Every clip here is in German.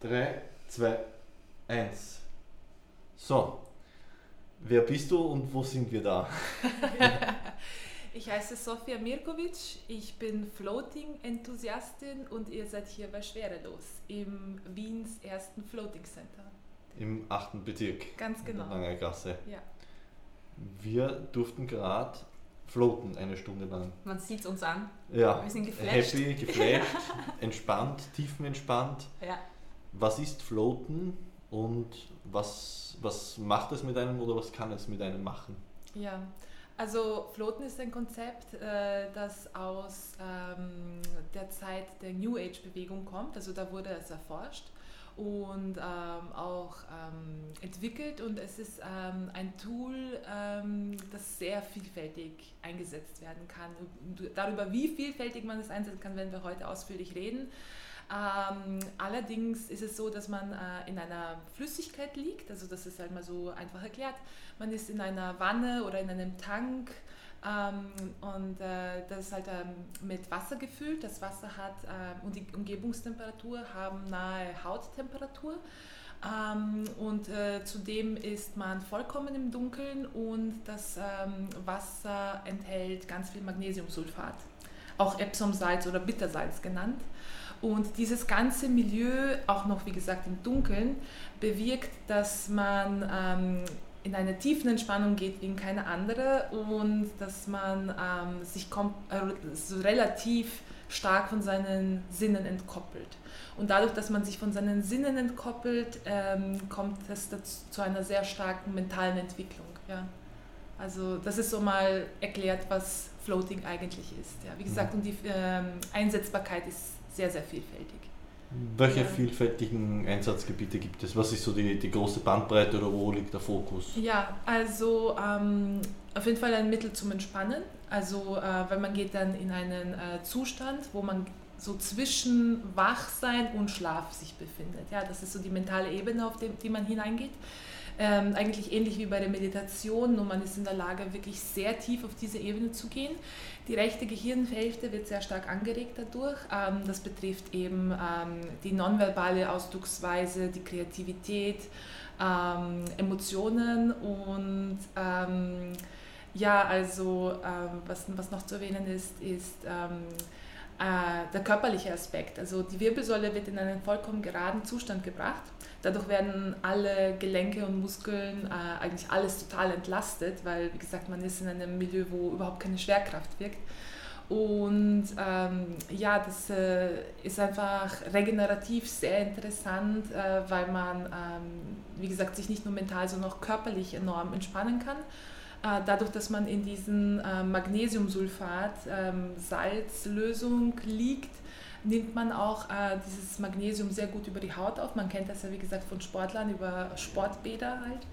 3, 2, 1. So, wer bist du und wo sind wir da? ich heiße Sofia Mirkovic, ich bin Floating-Enthusiastin und ihr seid hier bei Schwerelos im Wiens ersten Floating Center. Im achten Bezirk. Ganz genau. In der Langer Gasse. Ja. Wir durften gerade floaten eine Stunde lang. Man sieht es uns an. Ja. Wir sind geflasht. Happy, geflasht, entspannt, tiefenentspannt. Ja. Was ist Floaten und was, was macht es mit einem oder was kann es mit einem machen? Ja, also Floaten ist ein Konzept, äh, das aus ähm, der Zeit der New Age-Bewegung kommt. Also da wurde es erforscht und ähm, auch ähm, entwickelt und es ist ein Tool, das sehr vielfältig eingesetzt werden kann. Darüber, wie vielfältig man es einsetzen kann, werden wir heute ausführlich reden. Ähm, allerdings ist es so, dass man äh, in einer Flüssigkeit liegt, also das ist halt mal so einfach erklärt. Man ist in einer Wanne oder in einem Tank ähm, und äh, das ist halt ähm, mit Wasser gefüllt. Das Wasser hat äh, und die Umgebungstemperatur haben nahe Hauttemperatur. Ähm, und äh, zudem ist man vollkommen im Dunkeln und das ähm, Wasser enthält ganz viel Magnesiumsulfat, auch Epsomsalz oder Bittersalz genannt. Und dieses ganze Milieu, auch noch wie gesagt im Dunkeln, bewirkt, dass man ähm, in eine tiefen Entspannung geht wie in keine andere und dass man ähm, sich äh, so relativ stark von seinen Sinnen entkoppelt. Und dadurch, dass man sich von seinen Sinnen entkoppelt, ähm, kommt es dazu, zu einer sehr starken mentalen Entwicklung. Ja. Also das ist so mal erklärt, was Floating eigentlich ist. Ja. Wie gesagt, mhm. und die ähm, Einsetzbarkeit ist sehr, sehr vielfältig. Welche vielfältigen Einsatzgebiete gibt es? Was ist so die, die große Bandbreite oder wo liegt der Fokus? Ja, also ähm, auf jeden Fall ein Mittel zum Entspannen. Also äh, wenn man geht dann in einen äh, Zustand, wo man so zwischen Wachsein und Schlaf sich befindet. Ja, das ist so die mentale Ebene, auf die, die man hineingeht. Ähm, eigentlich ähnlich wie bei der Meditation, nur man ist in der Lage, wirklich sehr tief auf diese Ebene zu gehen. Die rechte Gehirnhälfte wird sehr stark angeregt dadurch. Ähm, das betrifft eben ähm, die nonverbale Ausdrucksweise, die Kreativität, ähm, Emotionen und ähm, ja, also ähm, was, was noch zu erwähnen ist, ist äh, der körperliche Aspekt. Also die Wirbelsäule wird in einen vollkommen geraden Zustand gebracht. Dadurch werden alle Gelenke und Muskeln, äh, eigentlich alles total entlastet, weil, wie gesagt, man ist in einem Milieu, wo überhaupt keine Schwerkraft wirkt. Und ähm, ja, das äh, ist einfach regenerativ sehr interessant, äh, weil man, ähm, wie gesagt, sich nicht nur mental, sondern auch körperlich enorm entspannen kann. Äh, dadurch, dass man in diesen äh, Magnesiumsulfat ähm, Salzlösung liegt, nimmt man auch äh, dieses Magnesium sehr gut über die Haut auf. Man kennt das ja wie gesagt von Sportlern über Sportbäder halt,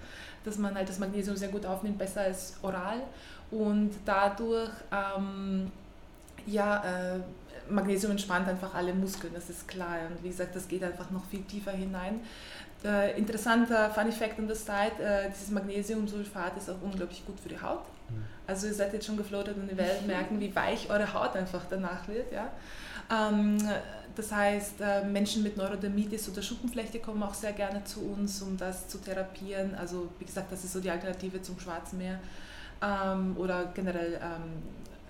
dass man halt das Magnesium sehr gut aufnimmt, besser als oral und dadurch ähm, ja äh, Magnesium entspannt einfach alle Muskeln, das ist klar. Und wie gesagt, das geht einfach noch viel tiefer hinein. Äh, interessanter Fun Fact on the side, äh, dieses Magnesiumsulfat ist auch unglaublich gut für die Haut. Mhm. Also ihr seid jetzt schon gefloatet und ihr werdet merken, wie weich eure Haut einfach danach wird. Ja? Ähm, das heißt, äh, Menschen mit Neurodermitis oder Schuppenflechte kommen auch sehr gerne zu uns, um das zu therapieren. Also wie gesagt, das ist so die Alternative zum Schwarzen Meer ähm, oder generell ähm,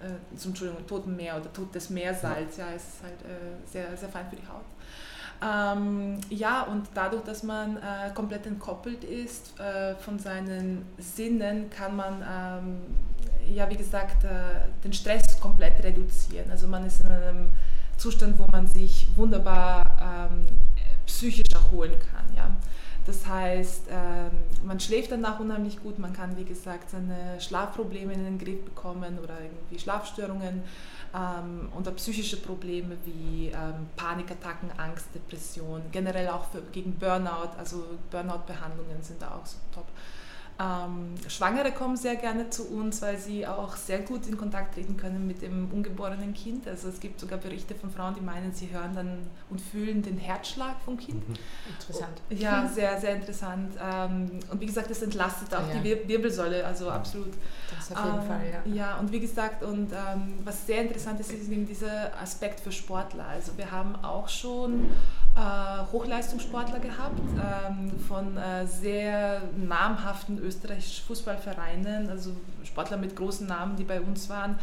äh, zum Entschuldigung, Toten Meer oder Totes Meersalz. Ja, es ist halt äh, sehr, sehr fein für die Haut. Ähm, ja, und dadurch, dass man äh, komplett entkoppelt ist äh, von seinen Sinnen, kann man, ähm, ja, wie gesagt, äh, den Stress komplett reduzieren. Also man ist in einem Zustand, wo man sich wunderbar ähm, psychisch erholen kann. Ja. Das heißt, ähm, man schläft danach unheimlich gut, man kann, wie gesagt, seine Schlafprobleme in den Griff bekommen oder irgendwie Schlafstörungen ähm, oder psychische Probleme wie ähm, Panikattacken, Angst, Depression, generell auch für, gegen Burnout, also Burnout-Behandlungen sind da auch so top. Ähm, Schwangere kommen sehr gerne zu uns, weil sie auch sehr gut in Kontakt treten können mit dem ungeborenen Kind. Also es gibt sogar Berichte von Frauen, die meinen, sie hören dann und fühlen den Herzschlag vom Kind. Mhm. Interessant. Ja, sehr, sehr interessant. Ähm, und wie gesagt, das entlastet auch ja. die Wirbelsäule, also absolut. Das auf jeden ähm, Fall, ja. Ja, und wie gesagt, und ähm, was sehr interessant ist, ist eben dieser Aspekt für Sportler. Also wir haben auch schon äh, Hochleistungssportler gehabt ähm, von äh, sehr namhaften österreichischen Fußballvereinen, also Sportler mit großen Namen, die bei uns waren.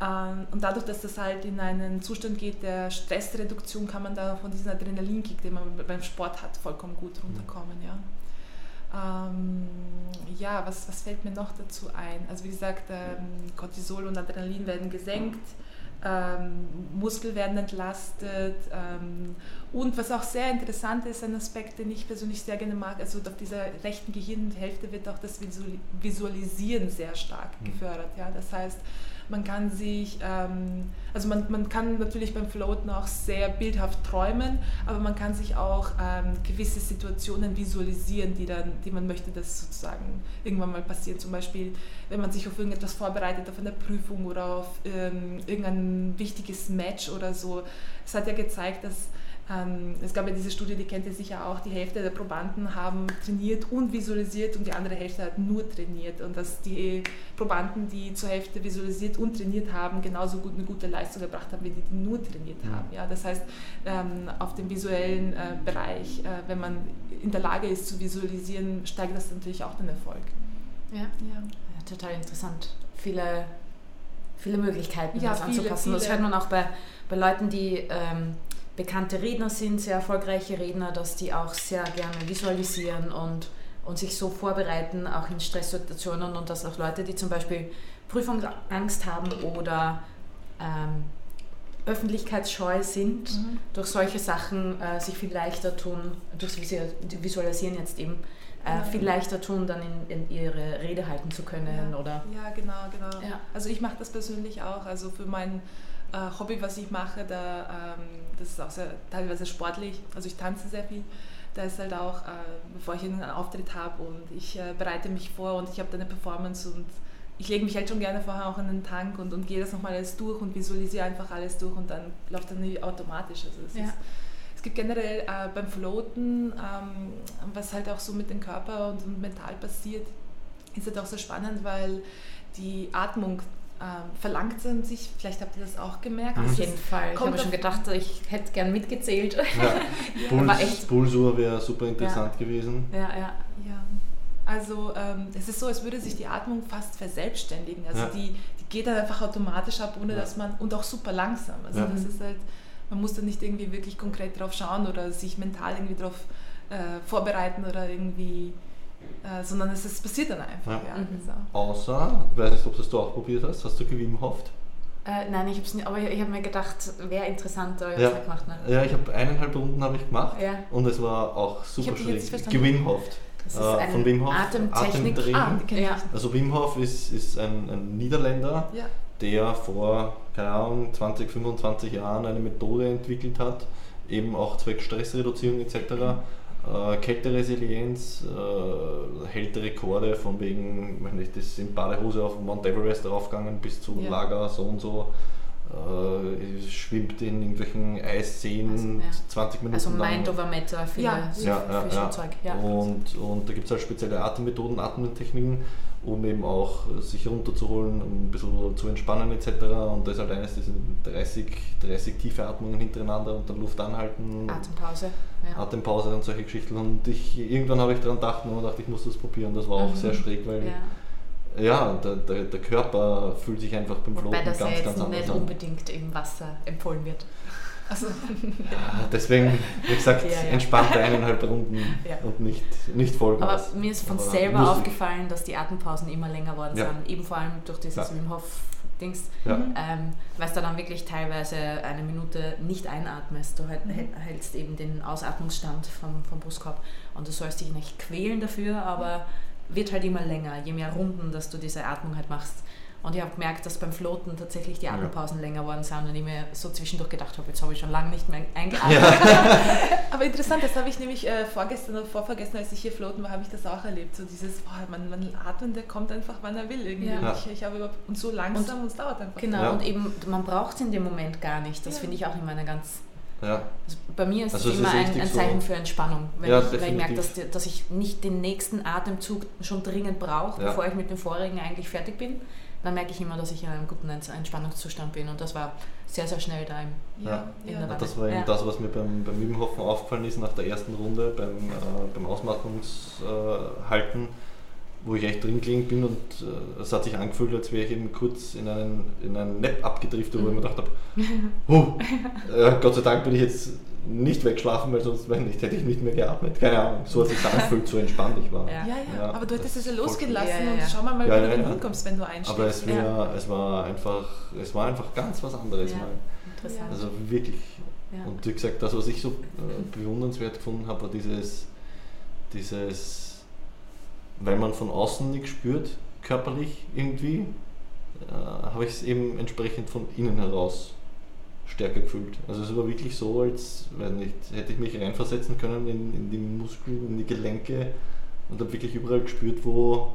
Ähm, und dadurch, dass das halt in einen Zustand geht der Stressreduktion, kann man da von diesem Adrenalinkick, den man beim Sport hat, vollkommen gut runterkommen. Ja. Ähm, ja, was, was fällt mir noch dazu ein? Also wie gesagt, ähm, Cortisol und Adrenalin werden gesenkt ähm, Muskel werden entlastet. Ähm, und was auch sehr interessant ist, ein Aspekt, den ich persönlich sehr gerne mag, also auf dieser rechten Gehirnhälfte wird auch das Visualisieren sehr stark mhm. gefördert. Ja? Das heißt, man kann sich, ähm, also man, man kann natürlich beim Floaten auch sehr bildhaft träumen, aber man kann sich auch ähm, gewisse Situationen visualisieren, die, dann, die man möchte, dass sozusagen irgendwann mal passieren. Zum Beispiel, wenn man sich auf irgendetwas vorbereitet, auf eine Prüfung oder auf ähm, irgendein wichtiges Match oder so. Es hat ja gezeigt, dass es gab ja diese Studie, die kennt ihr sicher auch, die Hälfte der Probanden haben trainiert und visualisiert und die andere Hälfte hat nur trainiert. Und dass die Probanden, die zur Hälfte visualisiert und trainiert haben, genauso gut eine gute Leistung gebracht haben, wie die, die nur trainiert haben. Ja, das heißt, ähm, auf dem visuellen äh, Bereich, äh, wenn man in der Lage ist zu visualisieren, steigt das natürlich auch den Erfolg. Ja, ja. ja total interessant. Viele, viele Möglichkeiten, ja, das viele, anzupassen. Viele. Das hört man auch bei, bei Leuten, die ähm, bekannte Redner sind, sehr erfolgreiche Redner, dass die auch sehr gerne visualisieren und, und sich so vorbereiten, auch in Stresssituationen und dass auch Leute, die zum Beispiel Prüfungsangst haben oder ähm, öffentlichkeitsscheu sind, mhm. durch solche Sachen äh, sich viel leichter tun, durchs Visualisieren jetzt eben, äh, viel leichter tun, dann in, in, ihre Rede halten zu können. Ja, oder ja genau, genau. Ja. Also ich mache das persönlich auch. Also für meinen äh, Hobby, was ich mache, da, ähm, das ist auch sehr, teilweise sportlich, also ich tanze sehr viel. Da ist halt auch, äh, bevor ich einen Auftritt habe und ich äh, bereite mich vor und ich habe dann eine Performance und ich lege mich halt schon gerne vorher auch in den Tank und, und gehe das nochmal alles durch und visualisiere einfach alles durch und dann läuft dann automatisch. Also es, ja. ist, es gibt generell äh, beim Floaten, ähm, was halt auch so mit dem Körper und, und mental passiert, ist halt auch so spannend, weil die Atmung ähm, verlangt sind sich, vielleicht habt ihr das auch gemerkt. Auf jeden Fall. Ich habe schon gedacht, ich hätte gern mitgezählt. Ja. Puls, Pulsuhr wäre super interessant ja. gewesen. Ja, ja, ja. Also ähm, es ist so, als würde sich die Atmung fast verselbstständigen. Also ja. die, die geht dann einfach automatisch ab, ohne dass man, und auch super langsam. Also das ist halt, man muss dann nicht irgendwie wirklich konkret drauf schauen oder sich mental irgendwie darauf äh, vorbereiten oder irgendwie äh, sondern es ist, passiert dann einfach. Ja. Ja, mhm. so. Außer, ich weiß nicht, ob das du auch probiert hast, hast du Gewinn hofft? Äh, nein, ich habe es nicht, aber ich, ich habe mir gedacht, wäre interessant, da ja. gemacht. Ne? Ja, ich habe eineinhalb Runden habe ich gemacht ja. und es war auch super schwierig. Gewinn hofft. Das ist äh, von Wim Hof. Atemtechnik. Ah, ja. Also Wim Hof ist, ist ein, ein Niederländer, ja. der vor, keine Ahnung, 20, 25 Jahren eine Methode entwickelt hat, eben auch zwecks Stressreduzierung etc. Äh, Kälteresilienz äh, hält Rekorde von wegen, ich nicht, das in Badehose auf Mount Everest raufgegangen bis zu ja. Lager so und so. Äh, schwimmt in irgendwelchen Eisseen also, ja. 20 Minuten Also Mind over Matter, viel, ja. Ja, ja, ja. Und, und da gibt es halt spezielle Atemmethoden, Atemtechniken um eben auch sich runterzuholen, um ein bisschen zu entspannen etc. Und das ist halt eines dieser 30, 30 tiefe Atmungen hintereinander und dann Luft anhalten. Atempause. Ja. Atempause und solche Geschichten. Und ich, irgendwann habe ich daran gedacht und dachte, ich muss das probieren. Das war auch mhm. sehr schräg, weil ja, ja der, der, der, Körper fühlt sich einfach beim Floaten ganz, ganz anders an. nicht unbedingt im Wasser empfohlen wird. Also, ja, deswegen, wie gesagt, ja, ja. entspannte eineinhalb Runden und nicht, nicht Vollgas. Aber mir ist von Aber selber aufgefallen, dass die Atempausen immer länger geworden sind, eben vor allem durch dieses Wim Hof Dings, ähm, weil du dann wirklich teilweise eine Minute nicht einatmest. Du halt, mhm. hältst eben den Ausatmungsstand vom, vom Brustkorb und du sollst dich nicht quälen dafür, aber wird halt immer länger, je mehr Runden, dass du diese Atmung halt machst. Und ich habe gemerkt, dass beim Floaten tatsächlich die Atempausen ja. länger geworden sind und ich mir so zwischendurch gedacht habe, jetzt habe ich schon lange nicht mehr eingeatmet. Ja. Aber interessant, das habe ich nämlich äh, vorgestern oder vorvergessen, als ich hier floaten war, habe ich das auch erlebt. So dieses, boah, man, man atmet, der kommt einfach, wann er will irgendwie. Ja. Ich, ich habe und so langsam und, es dauert einfach. Genau, und eben, man braucht es in dem Moment gar nicht. Das finde ich auch immer eine ganz ja. Also bei mir ist also es immer ein, ein, Zeichen so. für Entspannung, wenn ja, ich, weil ich merke, dass, dass, ich nicht den nächsten Atemzug schon dringend brauche, ja. bevor ich mit dem vorigen eigentlich fertig bin. Dann merke ich immer, dass ich in einem guten Entspannungszustand bin und das war sehr, sehr schnell da im, ja. in der Das war eben das, was mir beim, beim Übenhoffen aufgefallen ist nach der ersten Runde, beim, äh, beim Ausmattungshalten. Äh, wo ich echt drin gelegen bin und äh, es hat sich angefühlt, als wäre ich eben kurz in einen, in einen Nap abgedriftet, wo ich mir gedacht habe, huh, äh, Gott sei Dank bin ich jetzt nicht weggeschlafen, weil sonst wenn nicht, hätte ich nicht mehr geatmet. Keine Ahnung, so hat sich angefühlt, so entspannt ich war. Ja, ja, ja. aber du hättest es ja losgelassen ja, und schau mal, mal wie du hinkommst, wenn du einschläfst. Aber es, wär, es, war einfach, es war einfach ganz was anderes mal. Interessant. Also wirklich. Und wie gesagt, das, was ich so äh, bewundernswert gefunden habe, war dieses, dieses weil man von außen nichts spürt, körperlich irgendwie, äh, habe ich es eben entsprechend von innen heraus stärker gefühlt. Also es war wirklich so, als weiß nicht, hätte ich mich reinversetzen können in, in die Muskeln, in die Gelenke und habe wirklich überall gespürt, wo,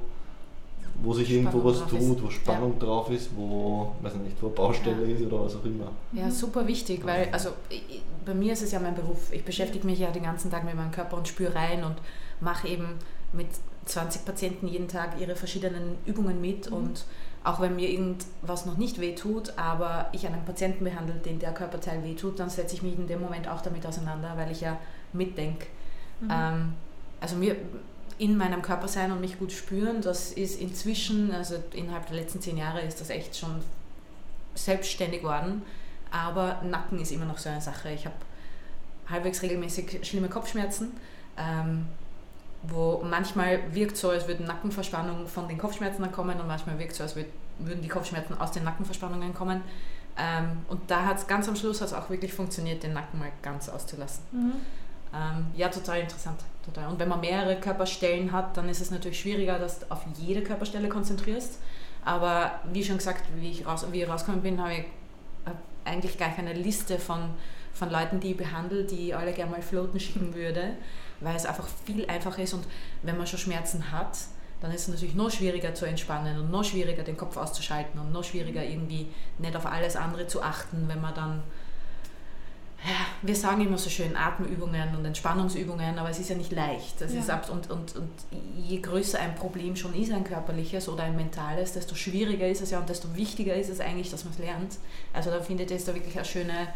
wo sich Spannung irgendwo was tut, wo Spannung ja. drauf ist, wo, weiß nicht, wo Baustelle ja. ist oder was auch immer. Ja, super wichtig, weil also ich, bei mir ist es ja mein Beruf. Ich beschäftige mich ja den ganzen Tag mit meinem Körper und spüre rein und mache eben mit 20 Patienten jeden Tag ihre verschiedenen Übungen mit mhm. und auch wenn mir irgendwas noch nicht wehtut, aber ich einen Patienten behandle, den der Körperteil wehtut, dann setze ich mich in dem Moment auch damit auseinander, weil ich ja mitdenke. Mhm. Ähm, also mir in meinem Körper sein und mich gut spüren, das ist inzwischen, also innerhalb der letzten zehn Jahre ist das echt schon selbstständig worden, aber Nacken ist immer noch so eine Sache. Ich habe halbwegs regelmäßig schlimme Kopfschmerzen. Ähm, wo manchmal wirkt so, als würden Nackenverspannungen von den Kopfschmerzen kommen und manchmal wirkt so, als würden die Kopfschmerzen aus den Nackenverspannungen kommen. Ähm, und da hat es ganz am Schluss hat's auch wirklich funktioniert, den Nacken mal ganz auszulassen. Mhm. Ähm, ja, total interessant. Total. Und wenn man mehrere Körperstellen hat, dann ist es natürlich schwieriger, dass du auf jede Körperstelle konzentrierst. Aber wie schon gesagt, wie ich, raus, wie ich rausgekommen bin, habe ich hab eigentlich gar keine Liste von, von Leuten, die ich behandle, die ich alle gerne mal floaten schicken würde weil es einfach viel einfacher ist und wenn man schon Schmerzen hat, dann ist es natürlich noch schwieriger zu entspannen und noch schwieriger den Kopf auszuschalten und noch schwieriger irgendwie nicht auf alles andere zu achten, wenn man dann, ja, wir sagen immer so schön Atemübungen und Entspannungsübungen, aber es ist ja nicht leicht. Das ja. ist ab, und, und, und je größer ein Problem schon ist, ein körperliches oder ein mentales, desto schwieriger ist es ja und desto wichtiger ist es eigentlich, dass man es lernt. Also da findet es da wirklich eine schöne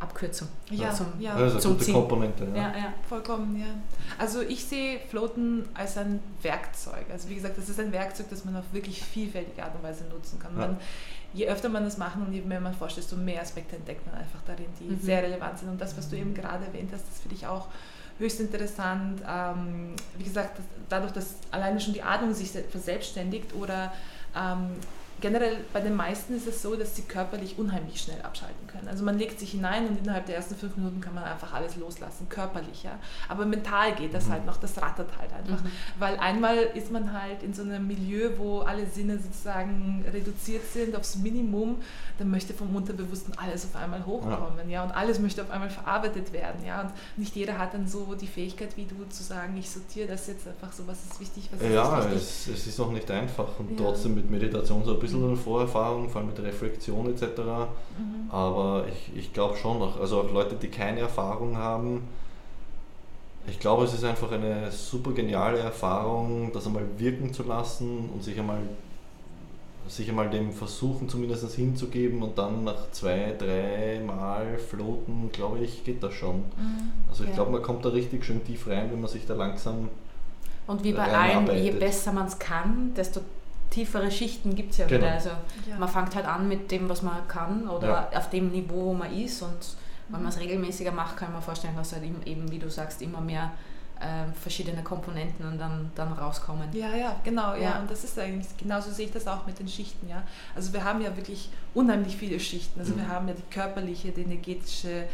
Abkürzung. Ja, zum, ja. Also zum gute Komponente. Ja. ja. Ja, vollkommen, ja. Also ich sehe Floaten als ein Werkzeug. Also wie gesagt, das ist ein Werkzeug, das man auf wirklich vielfältige Art und Weise nutzen kann. Man, je öfter man das macht und je mehr man forscht, desto mehr Aspekte entdeckt man einfach darin, die mhm. sehr relevant sind. Und das, was du eben gerade erwähnt hast, das finde ich auch höchst interessant. Ähm, wie gesagt, dadurch, dass alleine schon die Atmung sich verselbstständigt oder ähm, generell bei den meisten ist es so, dass sie körperlich unheimlich schnell abschalten können. Also man legt sich hinein und innerhalb der ersten fünf Minuten kann man einfach alles loslassen, körperlich. Ja? Aber mental geht das mhm. halt noch, das rattert halt einfach. Mhm. Weil einmal ist man halt in so einem Milieu, wo alle Sinne sozusagen reduziert sind aufs Minimum, dann möchte vom Unterbewussten alles auf einmal hochkommen. Ja. ja? Und alles möchte auf einmal verarbeitet werden. Ja? Und nicht jeder hat dann so die Fähigkeit wie du zu sagen, ich sortiere das jetzt einfach so, was ist wichtig, was ist ja, wichtig. Ja, es, es ist auch nicht einfach und ja. trotzdem mit Meditation so ein bisschen bisschen Vorerfahrung, vor allem mit Reflexion etc. Mhm. Aber ich, ich glaube schon noch, also auch Leute, die keine Erfahrung haben, ich glaube, es ist einfach eine super geniale Erfahrung, das einmal wirken zu lassen und sich einmal, sich einmal dem versuchen zumindest hinzugeben und dann nach zwei, drei Mal floaten, glaube ich, geht das schon. Mhm. Also ich ja. glaube, man kommt da richtig schön tief rein, wenn man sich da langsam und wie bei allem, je besser man es kann, desto tiefere Schichten gibt es ja genau. wieder. Also ja. man fängt halt an mit dem, was man kann oder ja. auf dem Niveau, wo man ist und wenn man es regelmäßiger macht, kann man vorstellen, dass halt eben, wie du sagst, immer mehr äh, verschiedene Komponenten und dann, dann rauskommen. Ja, ja, genau, ja. ja. Und das ist eigentlich, genauso sehe ich das auch mit den Schichten, ja. Also wir haben ja wirklich unheimlich viele Schichten. Also mhm. wir haben ja die körperliche, die energetische,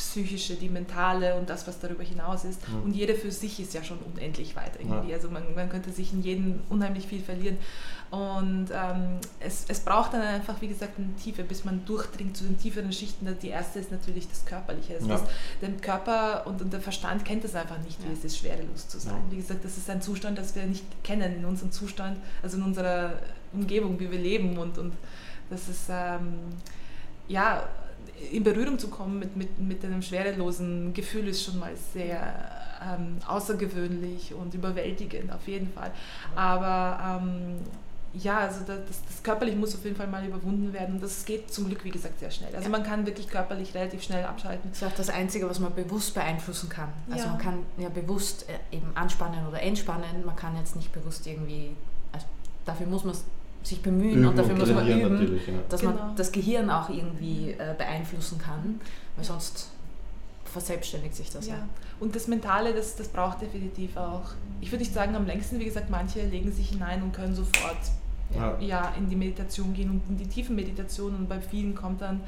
psychische, die mentale und das, was darüber hinaus ist. Mhm. Und jeder für sich ist ja schon unendlich weit irgendwie. Ja. Also man, man könnte sich in jedem unheimlich viel verlieren. Und ähm, es, es braucht dann einfach, wie gesagt, eine Tiefe, bis man durchdringt zu den tieferen Schichten. Die erste ist natürlich das Körperliche. Das ja. ist, der Körper und, und, der Verstand kennt es einfach nicht, wie es ist, schwerelos zu sein. Wie gesagt, das ist ein Zustand, das wir nicht kennen in unserem Zustand, also in unserer Umgebung, wie wir leben. Und, und das ist, ähm, ja, in Berührung zu kommen mit, mit, mit einem schwerelosen Gefühl ist schon mal sehr ähm, außergewöhnlich und überwältigend auf jeden Fall. Aber ähm, ja, also das, das, körperlich muss auf jeden Fall mal überwunden werden und das geht zum Glück, wie gesagt, sehr schnell. Also man kann wirklich körperlich relativ schnell abschalten. Das ist auch das Einzige, was man bewusst beeinflussen kann. Also ja. man kann ja bewusst äh, eben anspannen oder entspannen, man kann jetzt nicht bewusst irgendwie, also dafür muss man sich bemühen üben und dafür muss man üben, ja. dass genau. man das Gehirn auch irgendwie äh, beeinflussen kann, weil sonst verselbstständigt sich das. Ja. ja. Und das Mentale, das, das braucht definitiv auch. Ich würde nicht sagen am längsten, wie gesagt, manche legen sich hinein und können sofort ja. ja. in die Meditation gehen und in die tiefen Meditationen und bei vielen kommt dann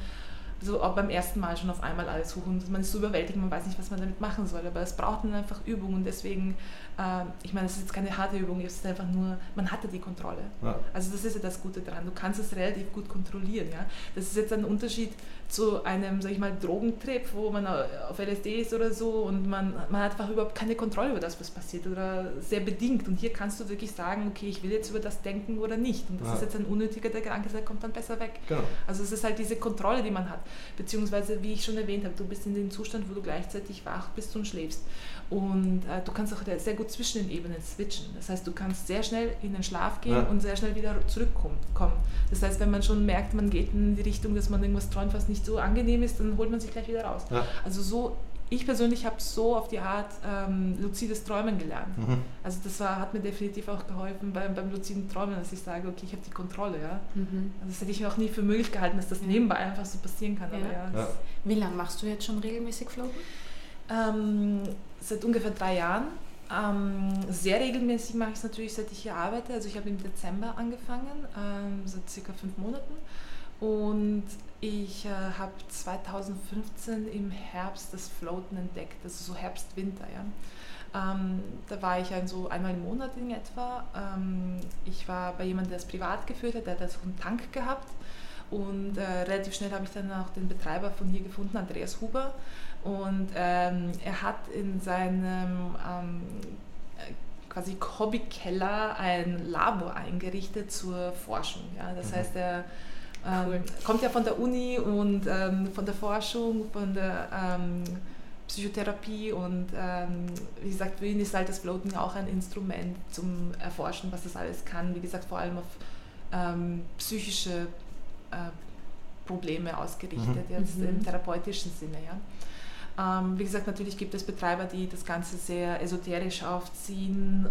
so auch beim ersten Mal schon auf einmal alles hoch und man ist so überwältigt, man weiß nicht, was man damit machen soll, aber es braucht dann einfach Übung und deswegen, äh, ich meine, es ist jetzt keine harte Übung, es ist einfach nur, man hatte die Kontrolle. Ja. Also das ist ja das Gute daran, du kannst es relativ gut kontrollieren. Ja? Das ist jetzt ein Unterschied zu einem, sag ich mal, Drogentrip, wo man auf LSD ist oder so und man, man hat einfach überhaupt keine Kontrolle über das, was passiert oder sehr bedingt. Und hier kannst du wirklich sagen, okay, ich will jetzt über das denken oder nicht. Und das ja. ist jetzt ein unnötiger Gedanke, der kommt dann besser weg. Genau. Also es ist halt diese Kontrolle, die man hat. Beziehungsweise, wie ich schon erwähnt habe, du bist in dem Zustand, wo du gleichzeitig wach bist und schläfst. Und äh, du kannst auch sehr gut zwischen den Ebenen switchen. Das heißt, du kannst sehr schnell in den Schlaf gehen ja. und sehr schnell wieder zurückkommen. Das heißt, wenn man schon merkt, man geht in die Richtung, dass man irgendwas träumt, was nicht so angenehm ist, dann holt man sich gleich wieder raus. Ja. Also so, ich persönlich habe so auf die Art ähm, luzides Träumen gelernt. Mhm. Also das war, hat mir definitiv auch geholfen beim, beim luziden Träumen, dass ich sage, okay, ich habe die Kontrolle. Ja? Mhm. Also das hätte ich mir auch nie für möglich gehalten, dass das nebenbei einfach so passieren kann. Ja. Ja. Wie lange machst du jetzt schon regelmäßig Floaten? Ähm, seit ungefähr drei Jahren. Ähm, sehr regelmäßig mache ich es natürlich, seit ich hier arbeite. Also ich habe im Dezember angefangen, ähm, seit circa fünf Monaten. Und ich äh, habe 2015 im Herbst das Floaten entdeckt, also so Herbst-Winter. Ja. Ähm, da war ich also so einmal im Monat in etwa. Ähm, ich war bei jemandem, der es privat geführt hat, der hat so einen Tank gehabt. Und äh, relativ schnell habe ich dann auch den Betreiber von hier gefunden, Andreas Huber. Und ähm, er hat in seinem ähm, quasi Hobbykeller ein Labor eingerichtet zur Forschung. Ja. Das mhm. heißt, er Cool. Ähm, kommt ja von der Uni und ähm, von der Forschung, von der ähm, Psychotherapie und ähm, wie gesagt, für ihn ist halt das Floaten auch ein Instrument zum Erforschen, was das alles kann. Wie gesagt, vor allem auf ähm, psychische äh, Probleme ausgerichtet, mhm. jetzt mhm. im therapeutischen Sinne. Ja. Ähm, wie gesagt, natürlich gibt es Betreiber, die das Ganze sehr esoterisch aufziehen.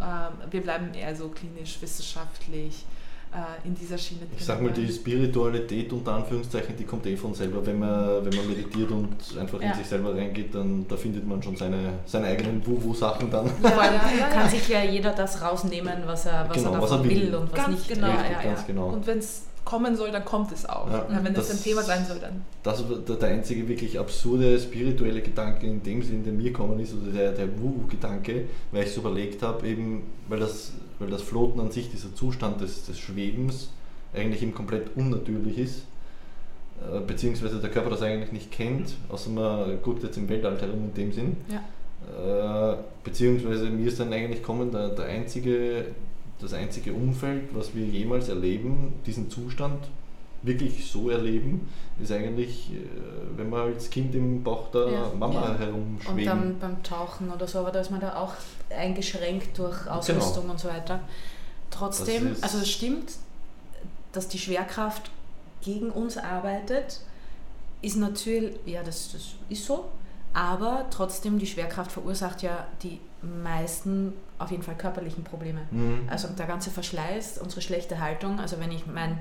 wir bleiben eher so klinisch, wissenschaftlich äh, in dieser Schiene drin. Ich sag mal, die Spiritualität unter Anführungszeichen, die kommt eh von selber. Wenn man, wenn man meditiert und einfach ja. in sich selber reingeht, dann da findet man schon seine, seine eigenen Wu-Wu-Sachen dann. Ja, ja, ja, kann sich ja jeder das rausnehmen, was er, was genau, er davon was er will. will. und was ganz nicht. Genau, Richtig, ganz genau. Und wenn es kommen soll, dann kommt es auch. Ja, wenn das, das, ein Thema sein soll, dann. Das der, der einzige wirklich absurde spirituelle Gedanke in dem Sinn, der mir gekommen ist, oder der, der Wu-Gedanke, weil ich so überlegt habe, eben, weil das weil das Floten an sich, dieser Zustand des, des Schwebens, eigentlich eben komplett unnatürlich ist, äh, beziehungsweise der Körper das eigentlich nicht kennt, außer man guckt jetzt im Weltall herum in dem Sinn. Ja. Äh, beziehungsweise mir ist dann eigentlich kommen, der, der einzige, das einzige Umfeld, was wir jemals erleben, diesen Zustand wirklich so erleben, ist eigentlich, äh, wenn man als Kind im Bauch der ja, Mama ja. herumschwebt. Und dann beim Tauchen oder so, aber da ist man da auch eingeschränkt durch genau. Ausrüstung genau. und so weiter. Trotzdem, also es stimmt, dass die Schwerkraft gegen uns arbeitet, ist natürlich, ja, das, das ist so, aber trotzdem, die Schwerkraft verursacht ja die meisten auf jeden Fall körperlichen Probleme. Mhm. Also der ganze Verschleiß, unsere schlechte Haltung, also wenn ich mein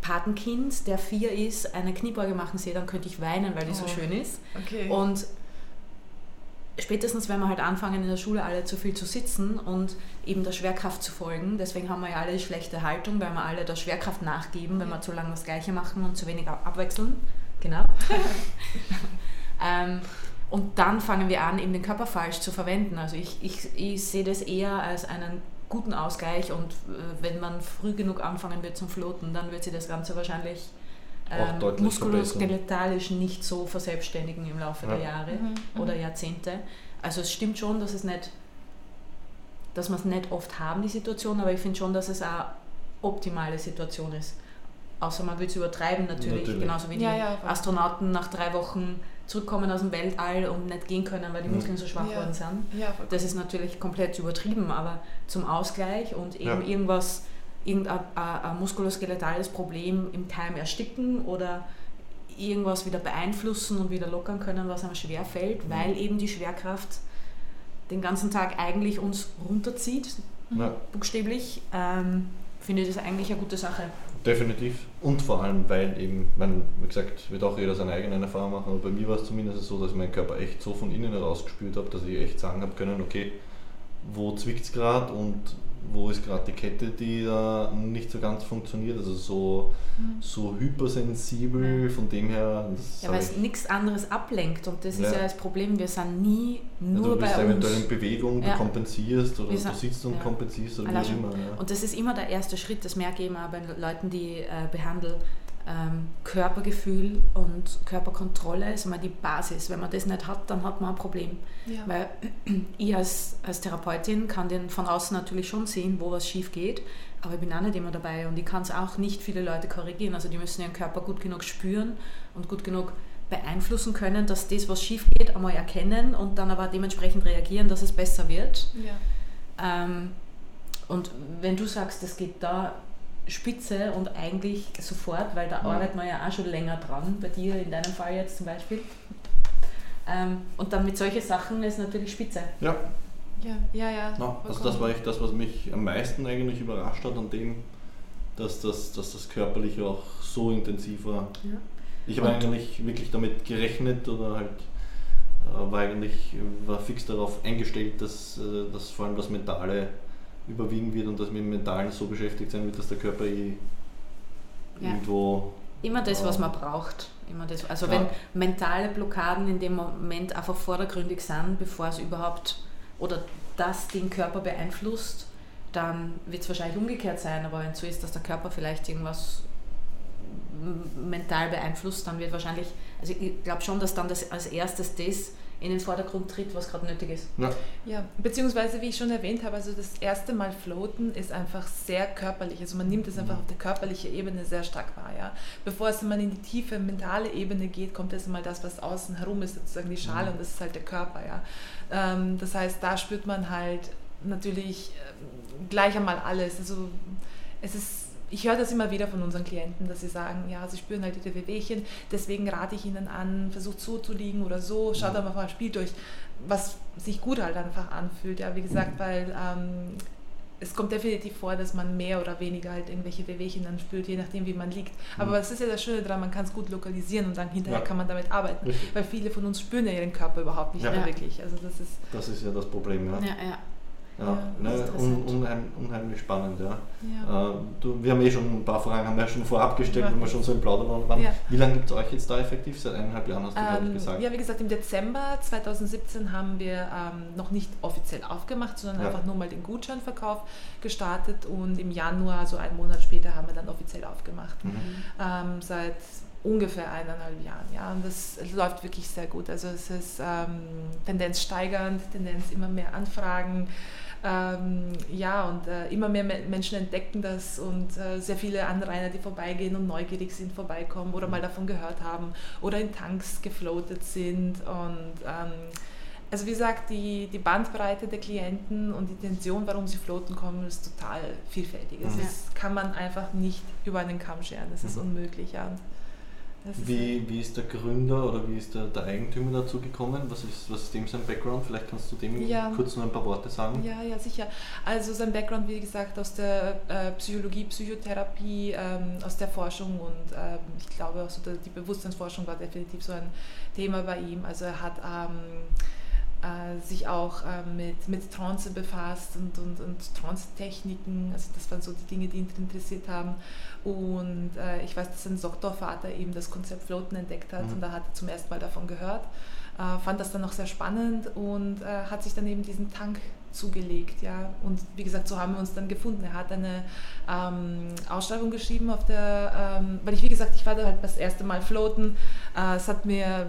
Patenkind, der vier ist, eine Kniebeuge machen sehe, dann könnte ich weinen, weil die oh. so schön ist. Okay. Und spätestens, wenn wir halt anfangen, in der Schule alle zu viel zu sitzen und eben der Schwerkraft zu folgen, deswegen haben wir ja alle die schlechte Haltung, weil wir alle der Schwerkraft nachgeben, wenn wir zu lange das Gleiche machen und zu wenig abwechseln. Genau. ähm, Und dann fangen wir an, eben den Körper falsch zu verwenden. Also ich, ich, ich sehe das eher als einen guten Ausgleich und äh, wenn man früh genug anfangen wird zum Floaten, dann wird sich das Ganze wahrscheinlich ähm, muskuloskeletalisch nicht so verselbstständigen im Laufe ja. der Jahre mhm, mhm. oder Jahrzehnte. Also es stimmt schon, dass es nicht, dass wir es nicht oft haben, die Situation, aber ich finde schon, dass es eine optimale Situation ist. Außer man will es übertreiben natürlich, natürlich, genauso wie die ja, Astronauten nach drei Wochen zurückkommen aus dem Weltall und nicht gehen können, weil die mhm. Muskeln so schwach worden sind. das ist natürlich komplett übertrieben, aber zum Ausgleich und eben irgendwas irgendein ein muskuloskeletales Problem im Keim ersticken oder irgendwas wieder beeinflussen und wieder lockern können, was einem schwer fällt, mhm. weil eben die Schwerkraft den ganzen Tag eigentlich uns runterzieht, ja. buchstäblich, ähm, finde ich das eigentlich eine gute Sache. Definitiv. Und vor allem, weil eben, man, wie gesagt, wird auch jeder seine eigenen Erfahrungen machen, aber bei mir war es zumindest so, dass ich meinen Körper echt so von innen heraus gespürt habe, dass ich echt sagen habe können, okay, wo zwickt es gerade und wo ist gerade die Kette, die da nicht so ganz funktioniert. Also so, mhm. so hypersensibel, von dem her. ja, weil es nichts anderes ablenkt und das ja. ist ja das Problem. Wir sind nie nur uns. Du bist eventuell in Bewegung, du ja. kompensierst oder sind, du sitzt und ja. kompensierst oder wie immer. Und das ist immer der erste Schritt, das merke ich immer bei Leuten, die äh, behandeln Körpergefühl und Körperkontrolle ist immer die Basis. Wenn man das nicht hat, dann hat man ein Problem. Ja. Weil ich als, als Therapeutin kann den von außen natürlich schon sehen, wo was schief geht, aber ich bin auch nicht immer dabei und ich kann es auch nicht viele Leute korrigieren. Also die müssen ihren Körper gut genug spüren und gut genug beeinflussen können, dass das, was schief geht, einmal erkennen und dann aber dementsprechend reagieren, dass es besser wird. Ja. Ähm, und wenn du sagst, das geht da spitze und eigentlich sofort, weil da mhm. arbeitet man ja auch schon länger dran, bei dir in deinem Fall jetzt zum Beispiel. Ähm, und dann mit solchen Sachen ist natürlich spitze. Ja. Ja, ja, ja. No, also das war echt das, was mich am meisten eigentlich überrascht hat an dem, dass das, dass das körperlich auch so intensiv war. Ja. Ich habe eigentlich wirklich damit gerechnet oder halt äh, war eigentlich war fix darauf eingestellt, dass, äh, dass vor allem das Mentale überwiegen wird und dass wir im Mentalen so beschäftigt sein wird, dass der Körper eh ja. irgendwo. Immer das, was man braucht. Immer das. Also ja. wenn mentale Blockaden in dem Moment einfach vordergründig sind, bevor es überhaupt oder das den Körper beeinflusst, dann wird es wahrscheinlich umgekehrt sein. Aber wenn es so ist, dass der Körper vielleicht irgendwas mental beeinflusst, dann wird wahrscheinlich, also ich glaube schon, dass dann das als erstes das in den Vordergrund tritt, was gerade nötig ist. Ja. ja, beziehungsweise wie ich schon erwähnt habe, also das erste Mal floaten ist einfach sehr körperlich. Also man nimmt es einfach mhm. auf der körperlichen Ebene sehr stark wahr. Ja? Bevor es mal in die tiefe mentale Ebene geht, kommt erst mal das, was außen herum ist, sozusagen die Schale mhm. und das ist halt der Körper. Ja? Ähm, das heißt, da spürt man halt natürlich äh, gleich einmal alles. Also es ist ich höre das immer wieder von unseren Klienten, dass sie sagen, ja, sie spüren halt diese Wehwehchen, deswegen rate ich ihnen an, versucht so zu liegen oder so, schaut einfach mal, spielt durch, was sich gut halt einfach anfühlt. Ja, wie gesagt, mhm. weil ähm, es kommt definitiv vor, dass man mehr oder weniger halt irgendwelche Wehwehchen dann spürt, je nachdem, wie man liegt. Aber mhm. was ist ja das Schöne daran, man kann es gut lokalisieren und dann hinterher ja. kann man damit arbeiten. Richtig. Weil viele von uns spüren ja ihren Körper überhaupt nicht ja. mehr wirklich. Also das ist, das ist ja das Problem, ja. ja, ja. Ja, ne, un, unheim, unheimlich spannend, ja. ja. Äh, du, wir haben eh schon ein paar Fragen haben wir schon vorab gestellt, ja. wenn wir schon so im Plaudern waren. Ja. Wie lange gibt es euch jetzt da effektiv? Seit eineinhalb Jahren hast du ähm, gesagt. Ja, wie gesagt, im Dezember 2017 haben wir ähm, noch nicht offiziell aufgemacht, sondern einfach nur mal den Gutscheinverkauf gestartet und im Januar, so einen Monat später, haben wir dann offiziell aufgemacht. Mhm. Ähm, seit ungefähr eineinhalb Jahren. Ja, und das läuft wirklich sehr gut. Also es ist ähm, Tendenz steigend, Tendenz immer mehr Anfragen. Ähm, ja, und äh, immer mehr Menschen entdecken das und äh, sehr viele Anrainer, die vorbeigehen und neugierig sind, vorbeikommen oder mal davon gehört haben oder in Tanks gefloatet sind. Und ähm, also wie gesagt, die, die Bandbreite der Klienten und die Intention, warum sie floaten kommen, ist total vielfältig. Mhm. Das kann man einfach nicht über einen Kamm scheren. Das ist mhm. unmöglich. Ja. Wie, wie ist der Gründer oder wie ist der, der Eigentümer dazu gekommen? Was ist, was ist dem sein Background? Vielleicht kannst du dem ja. kurz noch ein paar Worte sagen. Ja, ja, sicher. Also sein Background, wie gesagt, aus der äh, Psychologie, Psychotherapie, ähm, aus der Forschung und ähm, ich glaube auch so der, die Bewusstseinsforschung war definitiv so ein Thema bei ihm. Also er hat ähm, äh, sich auch äh, mit, mit Trance befasst und, und, und Trance-Techniken. Also das waren so die Dinge, die ihn interessiert haben. Und äh, ich weiß, dass sein Doktorvater eben das Konzept Floaten entdeckt hat mhm. und da hat er zum ersten Mal davon gehört. äh, fand das dann auch sehr spannend und hat sich dann eben diesen Tank zugelegt, ja. Und wie gesagt, so haben wir uns dann gefunden. Er hat eine ähm, Ausschreibung geschrieben auf der, ähm, weil ich wie gesagt, ich war da halt das erste Mal floaten. Äh, es hat mir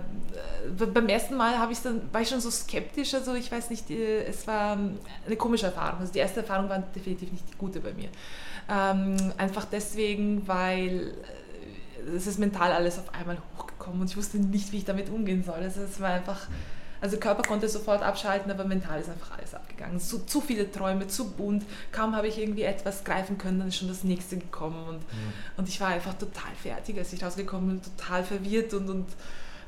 äh, beim ersten Mal ich dann war ich schon so skeptisch, also ich weiß nicht, äh, es war eine komische Erfahrung. Also die erste Erfahrung war definitiv nicht die gute bei mir. Ähm, einfach deswegen, weil äh, es ist mental alles auf einmal hochgekommen und ich wusste nicht, wie ich damit umgehen soll. Also es war einfach also Körper konnte sofort abschalten, aber mental ist einfach alles abgegangen. Zu, zu viele Träume, zu bunt. Kaum habe ich irgendwie etwas greifen können, dann ist schon das nächste gekommen. Und, mhm. und ich war einfach total fertig, als ich rausgekommen bin, total verwirrt und, und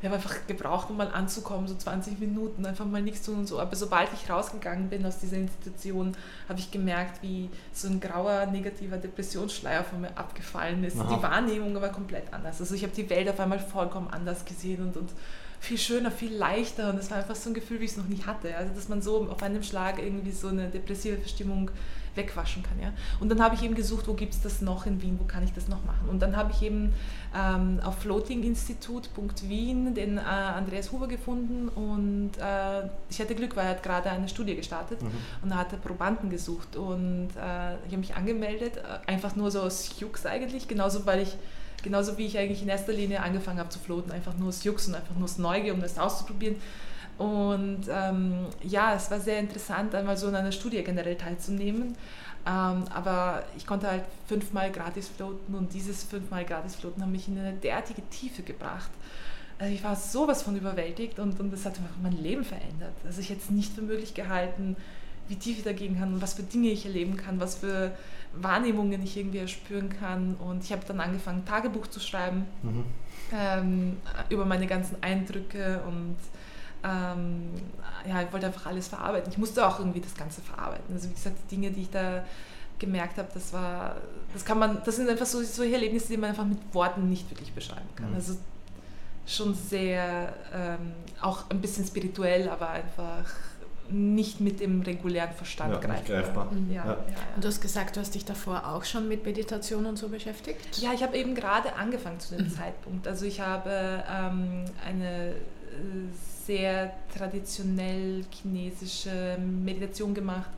ich habe einfach gebraucht, um mal anzukommen, so 20 Minuten, einfach mal nichts tun und so. Aber sobald ich rausgegangen bin aus dieser Institution, habe ich gemerkt, wie so ein grauer, negativer Depressionsschleier von mir abgefallen ist. Aha. Die Wahrnehmung war komplett anders. Also ich habe die Welt auf einmal vollkommen anders gesehen und, und viel schöner, viel leichter und es war einfach so ein Gefühl, wie ich es noch nie hatte. Also dass man so auf einem Schlag irgendwie so eine depressive Verstimmung wegwaschen kann. Ja? Und dann habe ich eben gesucht, wo gibt es das noch in Wien, wo kann ich das noch machen. Und dann habe ich eben ähm, auf floatinginstitut.wien den äh, Andreas Huber gefunden und äh, ich hatte Glück, weil er hat gerade eine Studie gestartet mhm. und er hatte Probanden gesucht und äh, ich habe mich angemeldet, äh, einfach nur so aus Jux eigentlich, genauso weil ich Genauso wie ich eigentlich in erster Linie angefangen habe zu floaten, einfach nur aus Jux und einfach nur aus Neugier, um das auszuprobieren. Und ähm, ja, es war sehr interessant, einmal so in einer Studie generell teilzunehmen. Ähm, aber ich konnte halt fünfmal gratis floaten und dieses fünfmal gratis floaten hat mich in eine derartige Tiefe gebracht. Also ich war sowas von überwältigt und, und das hat einfach mein Leben verändert. Also ich hätte es nicht für möglich gehalten, wie tief ich dagegen kann und was für Dinge ich erleben kann, was für Wahrnehmungen ich irgendwie erspüren kann. Und ich habe dann angefangen, Tagebuch zu schreiben mhm. ähm, über meine ganzen Eindrücke und ähm, ja, ich wollte einfach alles verarbeiten. Ich musste auch irgendwie das Ganze verarbeiten. Also wie gesagt, die Dinge, die ich da gemerkt habe, das war, das kann man, das sind einfach so solche Erlebnisse, die man einfach mit Worten nicht wirklich beschreiben kann. Mhm. Also schon sehr, ähm, auch ein bisschen spirituell, aber einfach nicht mit dem regulären Verstand ja, greifbar. Mhm. Ja, ja. Und du hast gesagt, du hast dich davor auch schon mit Meditation und so beschäftigt? Ja, ich habe eben gerade angefangen zu dem mhm. Zeitpunkt. Also ich habe ähm, eine äh, sehr traditionell chinesische Meditation gemacht,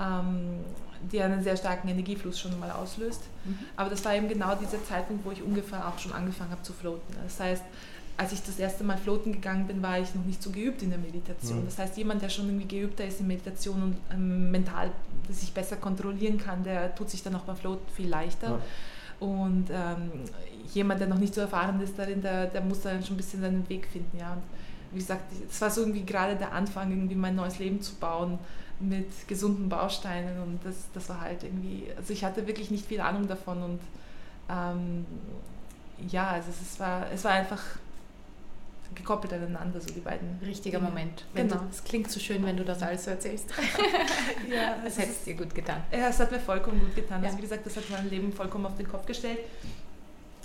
ähm, die einen sehr starken Energiefluss schon mal auslöst. Mhm. Aber das war eben genau dieser Zeitpunkt, wo ich ungefähr auch schon angefangen habe zu floaten. Das heißt, als ich das erste Mal floaten gegangen bin, war ich noch nicht so geübt in der Meditation. Mhm. Das heißt, jemand, der schon irgendwie geübter ist in Meditation und ähm, mental sich besser kontrollieren kann, der tut sich dann auch beim Floaten viel leichter. Ja. Und ähm, jemand, der noch nicht so erfahren ist darin, der, der muss dann schon ein bisschen seinen Weg finden. Ja. Und wie gesagt, es war so irgendwie gerade der Anfang, irgendwie mein neues Leben zu bauen mit gesunden Bausteinen und das, das war halt irgendwie, also ich hatte wirklich nicht viel Ahnung davon und ähm, ja, also es war, es war einfach gekoppelt aneinander, so die beiden. Richtiger. Moment. Genau. Es klingt so schön, wenn du das alles so erzählst. ja, es hätte es dir gut getan. Ja, es hat mir vollkommen gut getan. Also ja. Also wie gesagt, das hat mein Leben vollkommen auf den Kopf gestellt.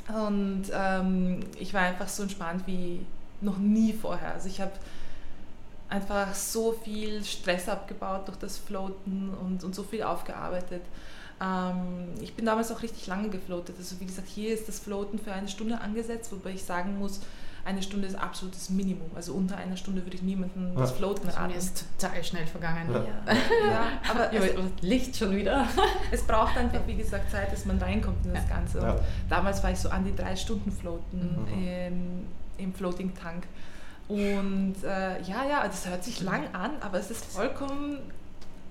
Und ähm, ich war einfach so entspannt wie noch nie vorher. Also ich habe einfach so viel Stress abgebaut durch das Floaten und, und so viel aufgearbeitet. Ähm, ich bin damals auch richtig lange gefloatet. Also wie gesagt, hier ist das Floaten für eine Stunde angesetzt, wobei ich sagen muss, eine Stunde ist absolutes Minimum. Also unter einer Stunde würde ich niemandem das Floaten raten. Mir ist total schnell vergangen. Ja, ja aber ja, Licht schon wieder. es braucht einfach, wie gesagt, Zeit, dass man reinkommt in das Ganze. Und damals war ich so an die drei Stunden Floaten mhm. im, im Floating Tank. Und äh, ja, ja, das hört sich lang an, aber es ist vollkommen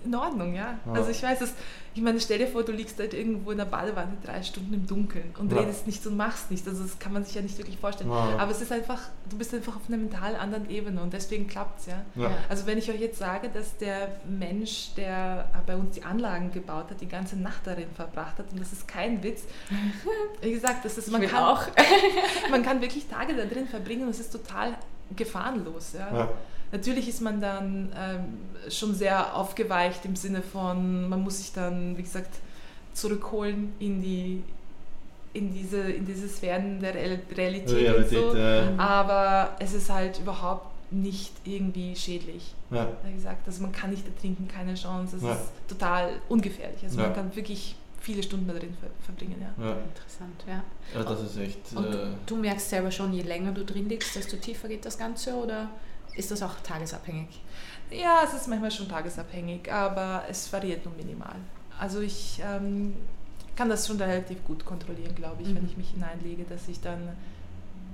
in Ordnung, ja. ja. Also ich weiß es, ich meine, stell dir vor, du liegst halt irgendwo in der Badewanne drei Stunden im Dunkeln und ja. redest nicht und machst nichts. Also das kann man sich ja nicht wirklich vorstellen. Ja. Aber es ist einfach, du bist einfach auf einer mental anderen Ebene und deswegen klappt es, ja? Also wenn ich euch jetzt sage, dass der Mensch, der bei uns die Anlagen gebaut hat, die ganze Nacht darin verbracht hat und das ist kein Witz. Wie gesagt, das ist, man, kann, auch. man kann wirklich Tage da drin verbringen und es ist total gefahrenlos, ja. Natürlich ist man dann ähm, schon sehr aufgeweicht im Sinne von, man muss sich dann, wie gesagt, zurückholen in die in diese, in diese Sphären der Realität, Realität und so. Ja. Aber es ist halt überhaupt nicht irgendwie schädlich. Ja. Wie gesagt, also man kann nicht ertrinken, keine Chance. Es ja. ist total ungefährlich. Also ja. man kann wirklich viele Stunden da drin verbringen. Ja. ja. Interessant, ja. Ja, das ist echt. Und äh, du merkst selber schon, je länger du drin liegst, desto tiefer geht das Ganze, oder? Ist das auch tagesabhängig? Ja, es ist manchmal schon tagesabhängig, aber es variiert nur minimal. Also ich ähm, kann das schon relativ gut kontrollieren, glaube ich, mhm. wenn ich mich hineinlege, dass ich dann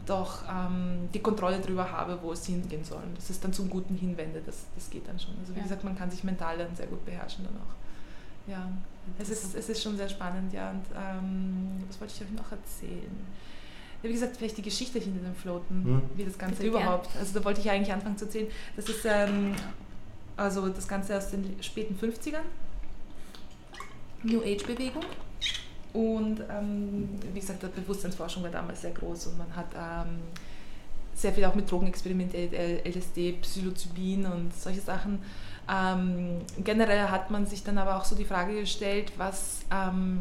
doch ähm, die Kontrolle darüber habe, wo es hingehen soll. Und dass es dann zum Guten hinwende, das, das geht dann schon. Also wie ja. gesagt, man kann sich mental dann sehr gut beherrschen dann auch. Ja, es ist, es ist schon sehr spannend, ja. Und ähm, was wollte ich euch noch erzählen? Ja, wie gesagt, vielleicht die Geschichte hinter dem Floaten, hm. wie das Ganze Bitte überhaupt. Gern. Also da wollte ich eigentlich anfangen zu erzählen. Das ist ähm, also das Ganze aus den späten 50ern. New Age-Bewegung. Und ähm, wie gesagt, die Bewusstseinsforschung war damals sehr groß und man hat ähm, sehr viel auch mit Drogen experimentiert, LSD, Psilocybin und solche Sachen. Ähm, generell hat man sich dann aber auch so die Frage gestellt, was ähm,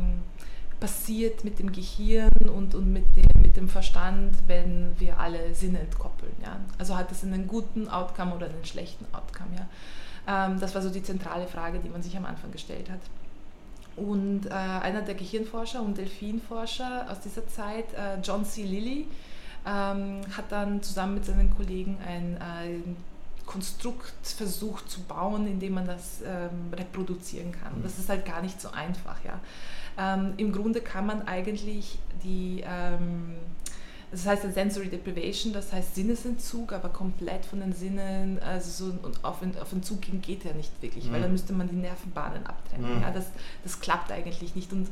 passiert mit dem Gehirn und, und mit, dem, mit dem Verstand, wenn wir alle Sinne entkoppeln. Ja? Also hat es einen guten Outcome oder einen schlechten Outcome. Ja? Ähm, das war so die zentrale Frage, die man sich am Anfang gestellt hat. Und äh, einer der Gehirnforscher und Delfinforscher aus dieser Zeit, äh, John C. Lilly, ähm, hat dann zusammen mit seinen Kollegen ein, ein Konstrukt versucht zu bauen, in dem man das ähm, reproduzieren kann. Das ist halt gar nicht so einfach. Ja. Ähm, Im Grunde kann man eigentlich die ähm, das heißt Sensory Deprivation, das heißt Sinnesentzug, aber komplett von den Sinnen, also so und auf, auf Entzug gehen geht ja nicht wirklich, mhm. weil dann müsste man die Nervenbahnen abtrennen. Mhm. Ja, das, das klappt eigentlich nicht. Und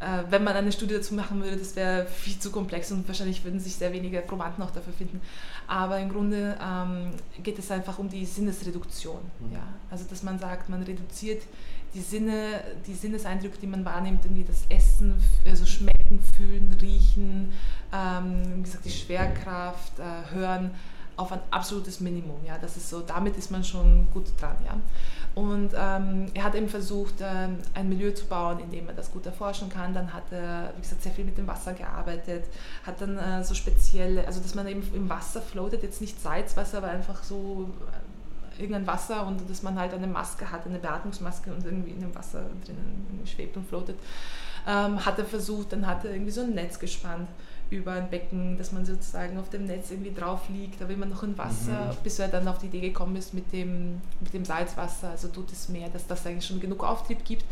äh, wenn man eine Studie dazu machen würde, das wäre viel zu komplex und wahrscheinlich würden sich sehr wenige Probanden auch dafür finden. Aber im Grunde ähm, geht es einfach um die Sinnesreduktion. Mhm. Ja? Also dass man sagt, man reduziert die Sinne, die Sinneseindrücke, die man wahrnimmt, irgendwie das Essen, also schmecken, fühlen, riechen, ähm, wie gesagt, die Schwerkraft, äh, hören, auf ein absolutes Minimum. Ja, das ist so, damit ist man schon gut dran. Ja. Und ähm, er hat eben versucht, ähm, ein Milieu zu bauen, in dem er das gut erforschen kann. Dann hat er, wie gesagt, sehr viel mit dem Wasser gearbeitet, hat dann äh, so spezielle, also dass man eben im Wasser floatet, jetzt nicht Salzwasser, aber einfach so irgendein Wasser und dass man halt eine Maske hat, eine Beatmungsmaske und irgendwie in dem Wasser drinnen schwebt und floatet, ähm, hat er versucht, dann hat er irgendwie so ein Netz gespannt über ein Becken, dass man sozusagen auf dem Netz irgendwie drauf liegt, da will man noch in Wasser, mhm. bis er dann auf die Idee gekommen ist mit dem, mit dem Salzwasser, also Totes Meer, dass das eigentlich schon genug Auftrieb gibt.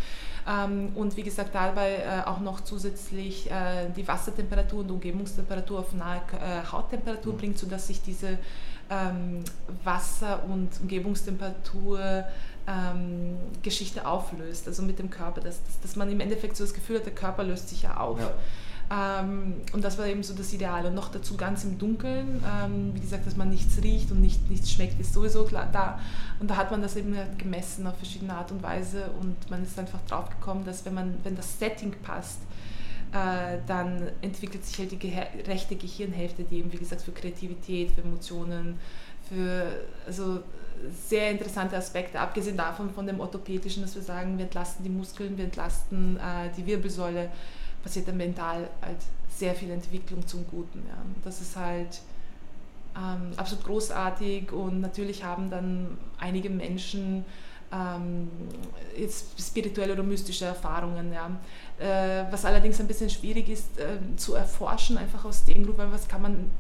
Ähm, und wie gesagt, dabei äh, auch noch zusätzlich äh, die Wassertemperatur und Umgebungstemperatur auf nahe äh, Hauttemperatur mhm. bringt, sodass sich diese ähm, Wasser- und Umgebungstemperatur ähm, Geschichte auflöst, also mit dem Körper, dass, dass, dass, man im Endeffekt so das Gefühl hat, der Körper löst sich ja auf. Ja. Ähm, und das war eben so das Ideal. Und noch dazu ganz im Dunkeln, ähm, wie gesagt, dass man nichts riecht und nicht, nichts schmeckt, ist sowieso klar da. Und da hat man das eben halt gemessen auf verschiedene Art und Weise und man ist einfach drauf gekommen, dass wenn, man, wenn das Setting passt, äh, dann entwickelt sich halt die Ge rechte Gehirnhälfte, die eben, wie gesagt, für Kreativität, für Emotionen, für also sehr interessante Aspekte, abgesehen davon von dem orthopädischen, dass wir sagen, wir entlasten die Muskeln, wir entlasten äh, die Wirbelsäule, passiert dann mental halt sehr viel Entwicklung zum Guten. Ja. Das ist halt ähm, absolut großartig und natürlich haben dann einige Menschen ähm, jetzt spirituelle oder mystische Erfahrungen. Ja. Äh, was allerdings ein bisschen schwierig ist äh, zu erforschen, einfach aus dem Grund, weil was kann man,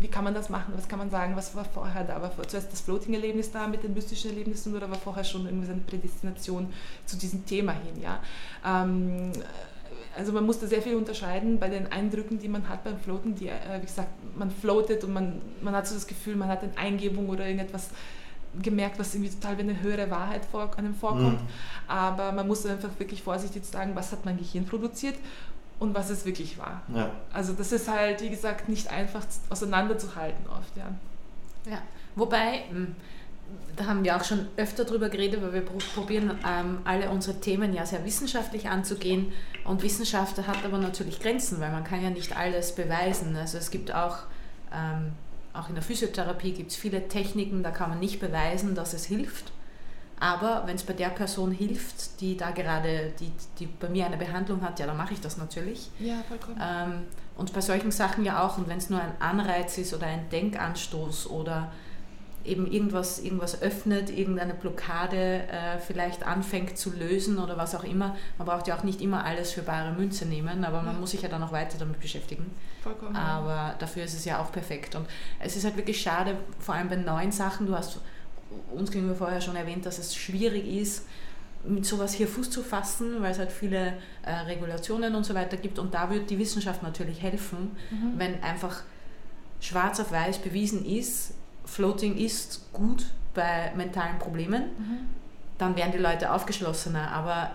wie kann man das machen, was kann man sagen, was war vorher da? War zuerst das Floating-Erlebnis da mit den mystischen Erlebnissen oder war vorher schon irgendwie so eine Prädestination zu diesem Thema hin? Ja? Ähm, also man musste sehr viel unterscheiden bei den Eindrücken, die man hat beim Floaten. Die, äh, wie gesagt, man floatet und man, man hat so das Gefühl, man hat eine Eingebung oder irgendetwas gemerkt, was irgendwie total wie eine höhere Wahrheit vor einem vorkommt. Mhm. Aber man muss einfach wirklich vorsichtig sagen, was hat mein Gehirn produziert und was es wirklich war. Ja. Also das ist halt, wie gesagt, nicht einfach auseinanderzuhalten oft. Ja, ja. wobei, hm, da haben wir auch schon öfter drüber geredet, weil wir probieren ähm, alle unsere Themen ja sehr wissenschaftlich anzugehen und Wissenschaft hat aber natürlich Grenzen, weil man kann ja nicht alles beweisen. Also es gibt auch ähm, auch in der Physiotherapie gibt es viele Techniken, da kann man nicht beweisen, dass es hilft. Aber wenn es bei der Person hilft, die da gerade, die, die bei mir eine Behandlung hat, ja, dann mache ich das natürlich. Ja, vollkommen. Ähm, und bei solchen Sachen ja auch. Und wenn es nur ein Anreiz ist oder ein Denkanstoß oder eben irgendwas, irgendwas öffnet, irgendeine Blockade äh, vielleicht anfängt zu lösen oder was auch immer. Man braucht ja auch nicht immer alles für bare Münze nehmen, aber man ja. muss sich ja dann auch weiter damit beschäftigen. Vollkommen. Aber dafür ist es ja auch perfekt. Und es ist halt wirklich schade, vor allem bei neuen Sachen, du hast uns gegenüber vorher schon erwähnt, dass es schwierig ist, mit sowas hier Fuß zu fassen, weil es halt viele äh, Regulationen und so weiter gibt. Und da wird die Wissenschaft natürlich helfen, mhm. wenn einfach schwarz auf weiß bewiesen ist, Floating ist gut bei mentalen Problemen, mhm. dann werden die Leute aufgeschlossener. Aber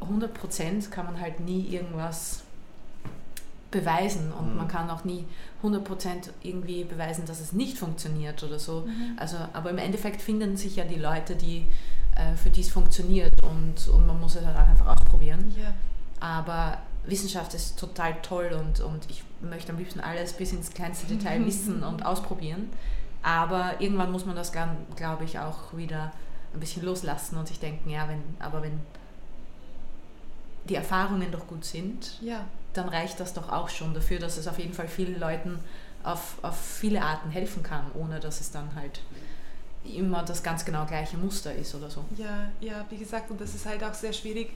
100% kann man halt nie irgendwas beweisen und mhm. man kann auch nie 100% irgendwie beweisen, dass es nicht funktioniert oder so. Mhm. Also, aber im Endeffekt finden sich ja die Leute, die, äh, für die es funktioniert und, und man muss es halt auch einfach ausprobieren. Ja. Aber Wissenschaft ist total toll und, und ich möchte am liebsten alles bis ins kleinste Detail wissen und ausprobieren. Aber irgendwann muss man das, glaube ich, auch wieder ein bisschen loslassen und sich denken, ja, wenn, aber wenn die Erfahrungen doch gut sind, ja. dann reicht das doch auch schon dafür, dass es auf jeden Fall vielen Leuten auf, auf viele Arten helfen kann, ohne dass es dann halt immer das ganz genau gleiche Muster ist oder so. Ja, ja, wie gesagt, und das ist halt auch sehr schwierig,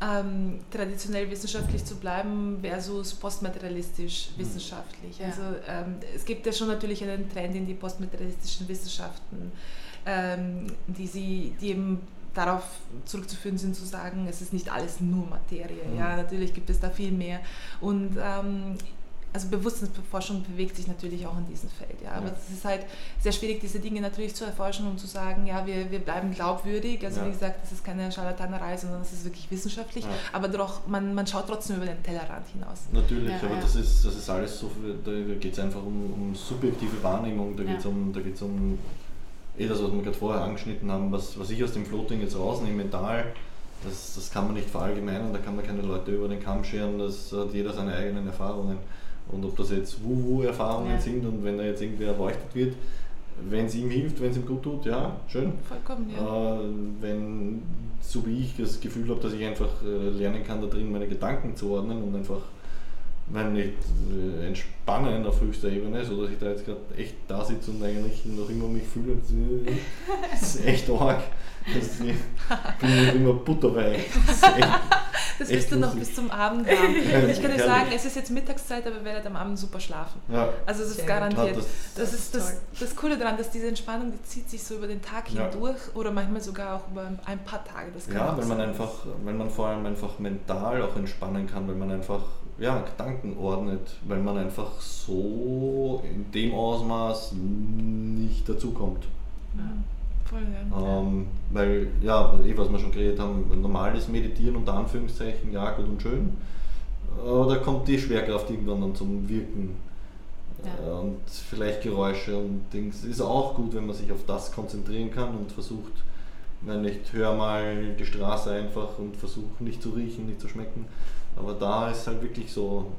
ähm, traditionell wissenschaftlich zu bleiben versus postmaterialistisch mhm. wissenschaftlich. Ja. Also ähm, es gibt ja schon natürlich einen Trend in die postmaterialistischen Wissenschaften, ähm, die, sie, die eben darauf zurückzuführen sind, zu sagen, es ist nicht alles nur Materie. Mhm. Ja, natürlich gibt es da viel mehr. Und ähm, also Bewusstseinsforschung bewegt sich natürlich auch in diesem Feld. Ja. Aber es ist halt sehr schwierig, diese Dinge natürlich zu erforschen und zu sagen, ja, wir, wir bleiben glaubwürdig. Also ja. wie gesagt, das ist keine Scharlatanerei, sondern es ist wirklich wissenschaftlich. Ja. Aber doch, man, man schaut trotzdem über den Tellerrand hinaus. Natürlich, aber Das, ist, das ist alles so, da geht es einfach um, um, subjektive Wahrnehmung, da geht es um, da geht's um eh das, was wir gerade vorher angeschnitten haben, was, was ich aus dem Floating jetzt rausnehme, mental. Das, das kann man nicht verallgemeinern, da kann man keine Leute über den Kamm scheren, das hat jeder seine eigenen Erfahrungen. Und ob das jetzt Wu-Wu-Erfahrungen ja. sind und wenn da jetzt irgendwer erleuchtet wird, wenn es ihm hilft, wenn es ihm gut tut, ja, schön. Vollkommen, ja. Äh, wenn, so wie ich das Gefühl habe, dass ich einfach äh, lernen kann, da drin meine Gedanken zu ordnen und einfach, wenn nicht äh, entspannen auf höchster Ebene, so dass ich da jetzt gerade echt da sitze und eigentlich noch immer mich fühle, das ist echt arg. Das bin ich immer butterweich. Das bist du noch bis zum Abend. Und ich kann dir sagen, es ist jetzt Mittagszeit, aber ihr werdet am Abend super schlafen. Ja. Also es ist Sehr garantiert. Das, das, ist das, das Coole daran, dass diese Entspannung, die zieht sich so über den Tag ja. hindurch oder manchmal sogar auch über ein paar Tage. Das ja, wenn man einfach, wenn man vor allem einfach mental auch entspannen kann, wenn man einfach ja, Gedanken ordnet, weil man einfach so in dem Ausmaß nicht dazukommt. Ja. Voll, ja. Ähm, weil, ja, eh, was wir schon geredet haben, normales Meditieren unter Anführungszeichen, ja, gut und schön. Aber da kommt die Schwerkraft irgendwann dann zum Wirken. Ja. Und vielleicht Geräusche und Dings. Ist auch gut, wenn man sich auf das konzentrieren kann und versucht, wenn nicht, hör mal die Straße einfach und versuch nicht zu riechen, nicht zu schmecken. Aber da ist halt wirklich so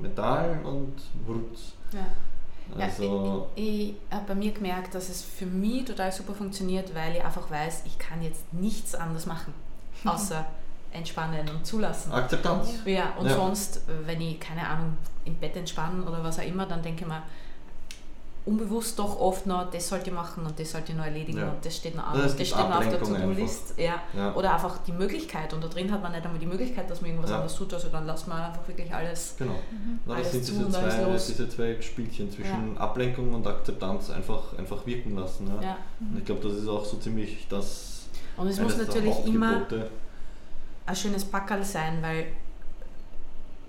Metall und Wurz. Ja. Also ja, ich, ich habe bei mir gemerkt, dass es für mich total super funktioniert, weil ich einfach weiß, ich kann jetzt nichts anderes machen, außer entspannen und zulassen. Akzeptanz. Ja, und ja. sonst, wenn ich, keine Ahnung, im Bett entspannen oder was auch immer, dann denke ich mir, unbewusst doch oft noch, das sollte ich machen und das sollte ich noch erledigen ja. und das steht noch an das, das steht noch auf der To-Do-List. Ja. ja. Oder einfach die Möglichkeit und da drin hat man nicht einmal die Möglichkeit, dass man irgendwas ja. anderes tut, also dann lässt man einfach wirklich alles Genau. Mhm. Na, das sind diese zwei, diese zwei Spielchen zwischen Ablenkung und Akzeptanz einfach, einfach wirken lassen. Ja. Mhm. Ich glaube, das ist auch so ziemlich das Und es muss natürlich immer ein schönes Packerl sein, weil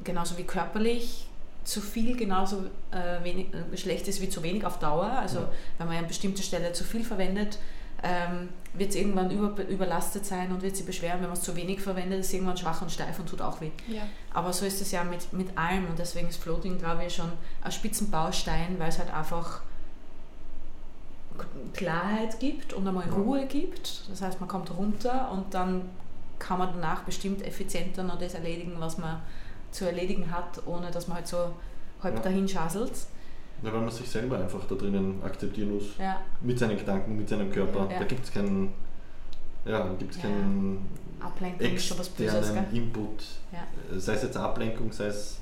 genauso wie körperlich zu viel genauso äh, wenig, äh, schlecht ist wie zu wenig auf Dauer. Also ja. wenn man an bestimmter Stelle zu viel verwendet, ähm, wird es irgendwann über, überlastet sein und wird sich beschweren, wenn man es zu wenig verwendet, ist es irgendwann schwach und steif und tut auch weh. Ja. Aber so ist es ja mit, mit allem und deswegen ist Floating, glaube ich, schon ein Spitzenbaustein, weil es halt einfach Klarheit gibt und einmal Ruhe gibt. Das heißt, man kommt runter und dann kann man danach bestimmt effizienter noch das erledigen, was man zu erledigen hat, ohne dass man halt so halb ja. dahin schaselt. Ja, weil man sich selber einfach da drinnen akzeptieren muss. Ja. Mit seinen Gedanken, mit seinem Körper. Ja. Da gibt es keinen, ja, gibt's ja. keinen Ablenkung externen Böses, Input. Sei es jetzt Ablenkung, sei es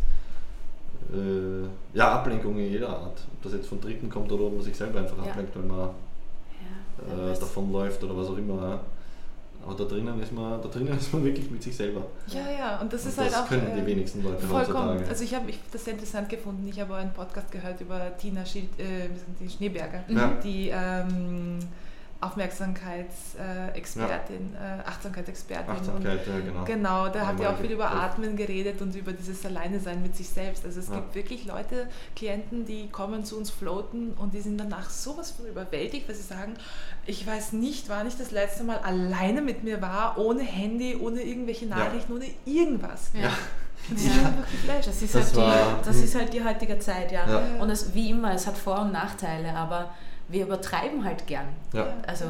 äh, ja, Ablenkung in jeder Art. Ob das jetzt von Dritten kommt oder ob man sich selber einfach ablenkt, weil man äh, davonläuft oder was auch immer. Aber da drinnen ist man, da drinnen ist man wirklich mit sich selber. Ja, ja, und das und ist halt das auch. Das können die äh, wenigsten Leute vollkommen. heutzutage. Also ich habe das sehr interessant gefunden. Ich habe einen Podcast gehört über Tina Schild, äh, die Schneeberger, ja. die ähm, Aufmerksamkeitsexpertin, ja. äh, Achtsamkeitsexpertin. Achtsamkeit, ja, genau. Genau, da hat ja auch viel über Atmen geredet und über dieses Alleine-Sein mit sich selbst. Also es ja. gibt wirklich Leute, Klienten, die kommen zu uns floaten und die sind danach sowas von überwältigt, weil sie sagen, ich weiß nicht, wann ich das letzte Mal alleine mit mir war, ohne Handy, ohne irgendwelche Nachrichten, ja. ohne irgendwas. Ja. Das, ja. das, ist, das, halt die, das ist halt die heutige Zeit, ja. Und es, wie immer, es hat Vor- und Nachteile, aber wir übertreiben halt gern. Ja. Also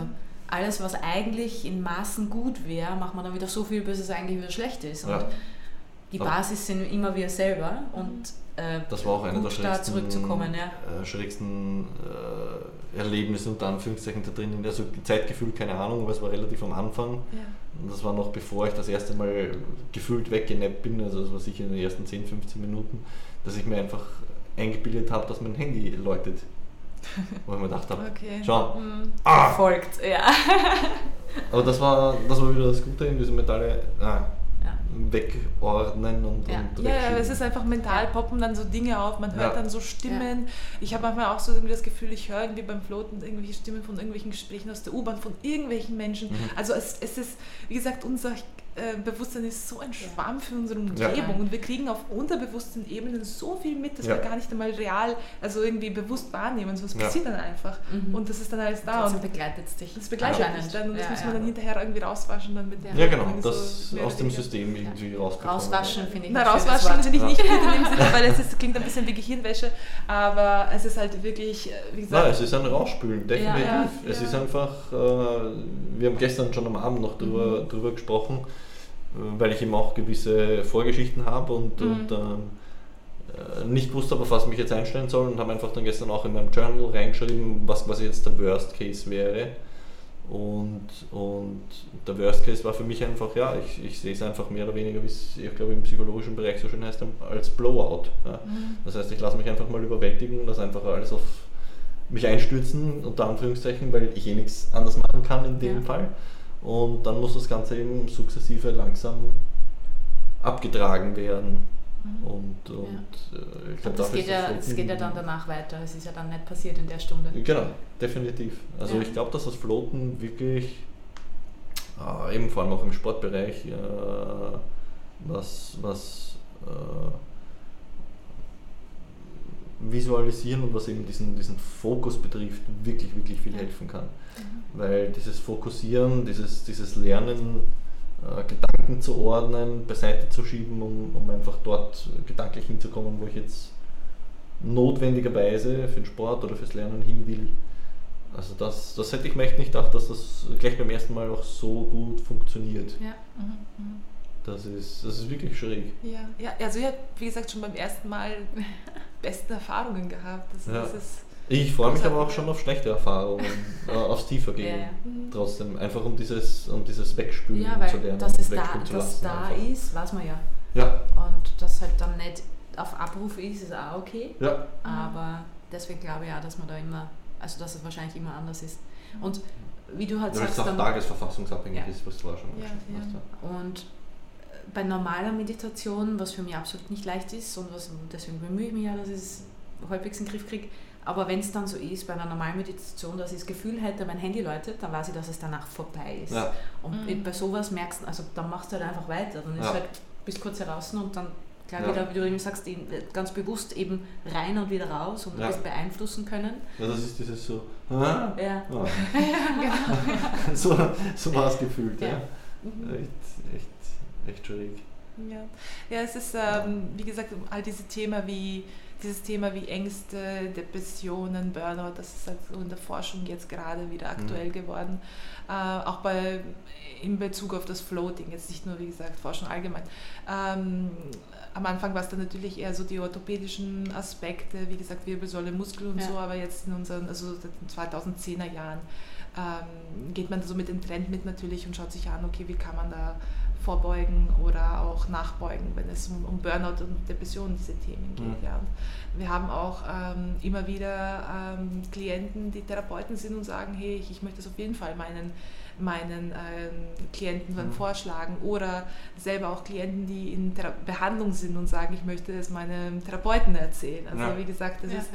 alles, was eigentlich in Maßen gut wäre, macht man dann wieder so viel, bis es eigentlich wieder schlecht ist. Und ja. die Basis sind immer wir selber und äh, das war auch einer der schrägsten, zurückzukommen, ja. äh, schrägsten äh, Erlebnisse unter Anführungszeichen da drin. Also Zeitgefühl, keine Ahnung, aber es war relativ am Anfang. Und das war noch bevor ich das erste Mal gefühlt weggenappt bin, also das war sicher in den ersten 10, 15 Minuten, dass ich mir einfach eingebildet habe, dass mein Handy läutet. Wo ich mir gedacht habe, okay. schau, mhm. ah! folgt, ja. Aber das war, das war wieder das Gute in diesem Metalle. Ah, ja. wegordnen und, ja. und ja, ja, es ist einfach mental, poppen dann so Dinge auf, man hört ja. dann so Stimmen. Ich habe manchmal auch so irgendwie das Gefühl, ich höre irgendwie beim Floaten irgendwelche Stimmen von irgendwelchen Gesprächen aus der U-Bahn, von irgendwelchen Menschen. Mhm. Also es, es ist, wie gesagt, unser äh, Bewusstsein ist so ein Schwamm für unsere Umgebung ja. und wir kriegen auf unterbewussten Ebenen so viel mit, dass ja. wir gar nicht einmal real, also irgendwie bewusst wahrnehmen. So, es passiert dann einfach mhm. und das ist dann alles da. Das und begleitet dich. Das begleitet dich dann und das muss man dann hinterher irgendwie rauswaschen. Dann mit ja, genau, das so aus dem System irgendwie rausbekommen. Rauswaschen finde ich Na, rauswaschen finde ich nicht gut in dem Sinne, weil es ist, klingt ein bisschen wie Gehirnwäsche, aber es ist halt wirklich, äh, wie gesagt... Nein, es ist ein Rausspülen, definitiv. Es ist einfach, äh, wir haben gestern schon am Abend noch drüber, mhm. drüber gesprochen, weil ich eben auch gewisse Vorgeschichten habe und, mhm. und ähm, äh, nicht wusste, auf was ich mich jetzt einstellen soll und habe einfach dann gestern auch in meinem Journal reingeschrieben, was quasi jetzt der Worst Case wäre. Und, und der Worst Case war für mich einfach, ja, ich, ich sehe es einfach mehr oder weniger, wie es, ich glaube, im psychologischen Bereich so schön heißt, als Blowout. Ja. Mhm. Das heißt, ich lasse mich einfach mal überwältigen, lasse einfach alles auf mich einstürzen, unter Anführungszeichen, weil ich eh nichts anders machen kann in dem ja. Fall. Und dann muss das Ganze eben sukzessive langsam abgetragen werden. Mhm. Und, und ja. Äh, ich glaube, das, geht ja, das geht ja dann danach weiter. Es ist ja dann nicht passiert in der Stunde. Genau, definitiv. Also ja. ich glaube, dass das Floaten wirklich, äh, eben vor allem auch im Sportbereich, äh, was, was äh, Visualisieren und was eben diesen, diesen Fokus betrifft, wirklich, wirklich viel helfen kann. Mhm. Weil dieses Fokussieren, dieses, dieses Lernen, äh, Gedanken zu ordnen, beiseite zu schieben, um, um einfach dort gedanklich hinzukommen, wo ich jetzt notwendigerweise für den Sport oder fürs Lernen hin will. Also das, das hätte ich mir echt nicht gedacht, dass das gleich beim ersten Mal auch so gut funktioniert. Ja. Mhm. Mhm. Das ist, das ist wirklich schräg. Ja, ja also ich habe, wie gesagt, schon beim ersten Mal besten Erfahrungen gehabt. Das, ja. das ist ich freue mich aber auch schon auf schlechte Erfahrungen, äh, aufs Tiefergehen. Ja, ja. Trotzdem, einfach um dieses, um dieses Wegspülen ja, weil zu lernen. Dass es da, dass da ist, weiß man ja. Ja. Und dass halt dann nicht auf Abruf ist, ist auch okay. Ja. Aber deswegen glaube ich auch, dass man da immer, also dass es wahrscheinlich immer anders ist. Und wie du halt ja, sagst. Weil es auch tagesverfassungsabhängig ja. ist, was du vorher schon ja, hast. Ja. Und äh, bei normaler Meditation, was für mich absolut nicht leicht ist und was, deswegen bemühe ich mich ja, dass ich es halbwegs in den Griff kriege, aber wenn es dann so ist, bei einer normalen Meditation, dass ich das Gefühl hätte, mein Handy läutet, dann weiß ich, dass es danach vorbei ist. Ja. Und mhm. bei sowas merkst du, also dann machst du halt einfach weiter. Dann ist ja. halt bis kurz heraus und dann klar ja. wieder, wie du eben sagst, ganz bewusst eben rein und wieder raus und ja. das beeinflussen können. Ja, das ist dieses so. Ah, ja. Genau. so so war es gefühlt, ja. Mhm. Echt, echt, echt schräg. Ja. ja, es ist, ähm, wie gesagt, all diese Themen wie dieses Thema wie Ängste, Depressionen, Burnout, das ist halt so in der Forschung jetzt gerade wieder aktuell mhm. geworden. Äh, auch bei, in Bezug auf das Floating, jetzt nicht nur wie gesagt Forschung allgemein. Ähm, am Anfang war es dann natürlich eher so die orthopädischen Aspekte, wie gesagt Wirbelsäule, Muskel und ja. so, aber jetzt in unseren, also 2010er Jahren ähm, geht man so mit dem Trend mit natürlich und schaut sich an, okay, wie kann man da vorbeugen oder auch nachbeugen, wenn es um, um Burnout und Depression diese Themen geht. Mhm. Ja. wir haben auch ähm, immer wieder ähm, Klienten, die Therapeuten sind und sagen, hey, ich, ich möchte das auf jeden Fall meinen meinen ähm, Klienten dann mhm. vorschlagen oder selber auch Klienten, die in Thera Behandlung sind und sagen, ich möchte es meinem Therapeuten erzählen. Also ja. wie gesagt, das ja, ist,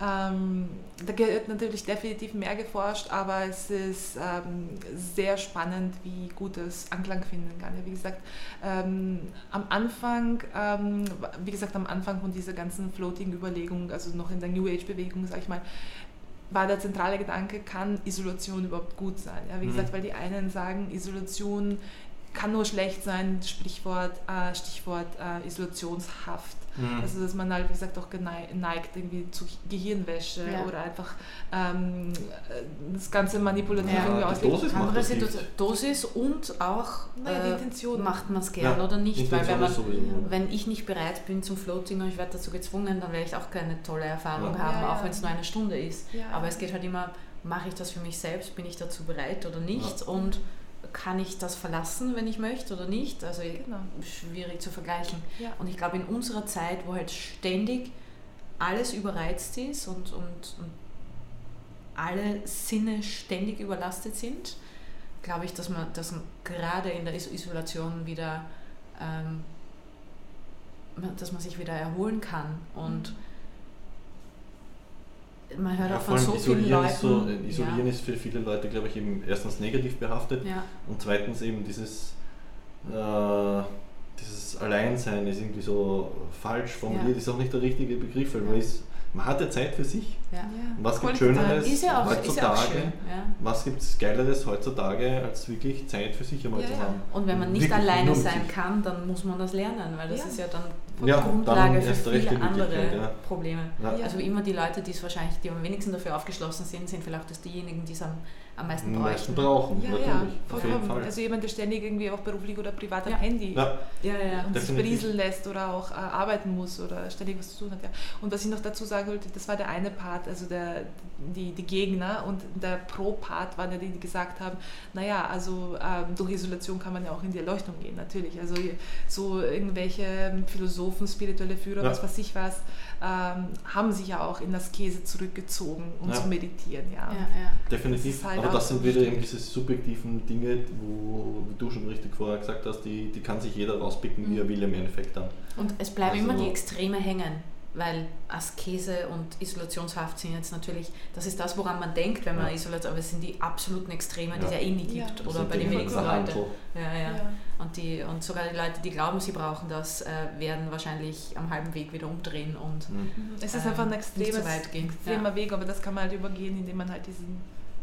ja. Ähm, da gehört natürlich definitiv mehr geforscht, aber es ist ähm, sehr spannend, wie gut es Anklang finden kann. Ja, wie gesagt, ähm, am Anfang, ähm, wie gesagt, am Anfang von dieser ganzen Floating-Überlegung, also noch in der New Age-Bewegung, sage ich mal, war der zentrale Gedanke, kann Isolation überhaupt gut sein? Ja, wie mhm. gesagt, weil die einen sagen, Isolation kann nur schlecht sein, Sprichwort, äh, Stichwort äh, Isolationshaft. Mhm. Also dass man halt, wie gesagt, auch geneigt irgendwie zu Gehirnwäsche ja. oder einfach ähm, das Ganze manipulativ ja. irgendwie auslegen. Dosis Andere Situation, Dosis und auch naja, die äh, Intention. macht man es gern ja. oder nicht. Weil wenn, man, wenn ich nicht bereit bin zum Floating und ich werde dazu gezwungen, dann werde ich auch keine tolle Erfahrung haben, auch wenn es nur eine Stunde ist. Aber es geht halt immer, mache ich das für mich selbst, bin ich dazu bereit oder nicht und kann ich das verlassen, wenn ich möchte oder nicht? Also genau. schwierig zu vergleichen. Ja. Und ich glaube, in unserer Zeit, wo halt ständig alles überreizt ist und, und, und alle Sinne ständig überlastet sind, glaube ich, dass man, dass man gerade in der Isolation wieder, ähm, dass man sich wieder erholen kann und mhm man hört ja, auch von so vielen Leuten. So, isolieren ja. ist für viele Leute, glaube ich, eben erstens negativ behaftet ja. und zweitens eben dieses, äh, dieses Alleinsein ist irgendwie so falsch formuliert, ist auch nicht der richtige Begriff, weil man ist man hat ja Zeit für sich. Ja. Was gibt Schöneres ja auch, heutzutage? Ja was gibt es Geileres heutzutage, als wirklich Zeit für sich einmal zu haben? Und wenn man nicht wirklich alleine sein kann, dann muss man das lernen, weil das ist ja dann ja, Grundlage für viele andere Probleme. Also immer die Leute, die es wahrscheinlich, die am wenigsten dafür aufgeschlossen sind, sind vielleicht das diejenigen, die es am am meisten, am meisten brauchen. Ja, natürlich. Ja, vollkommen. Also jemand, der ständig irgendwie auch beruflich oder privat am Handy ja. Ja, ja, und sich berieseln lässt oder auch äh, arbeiten muss oder ständig was zu tun hat. Ja. Und was ich noch dazu sagen wollte, das war der eine Part, also der, die, die Gegner und der Pro-Part waren ja die, die gesagt haben, naja, also ähm, durch Isolation kann man ja auch in die Erleuchtung gehen, natürlich. Also so irgendwelche Philosophen, spirituelle Führer, was weiß ich was, ähm, haben sich ja auch in das Käse zurückgezogen, um ja. zu meditieren. Ja. ja, ja. Definitiv. Halt Aber das sind wieder eben diese subjektiven Dinge, wo, wie du schon richtig vorher gesagt hast, die, die kann sich jeder rauspicken, mhm. wie er will im Endeffekt dann. Und es bleiben also immer die Extreme hängen weil Askese und Isolationshaft sind jetzt natürlich, das ist das, woran man denkt, wenn man ja. isoliert, aber es sind die absoluten Extreme, die es ja eh nie gibt ja. oder bei den wenigsten Leuten. Ja, ja, ja. Und, die, und sogar die Leute, die glauben, sie brauchen das, äh, werden wahrscheinlich am halben Weg wieder umdrehen und mhm. es ist einfach ein ähm, extremes, extremer ja. Weg, aber das kann man halt übergehen, indem man halt diesen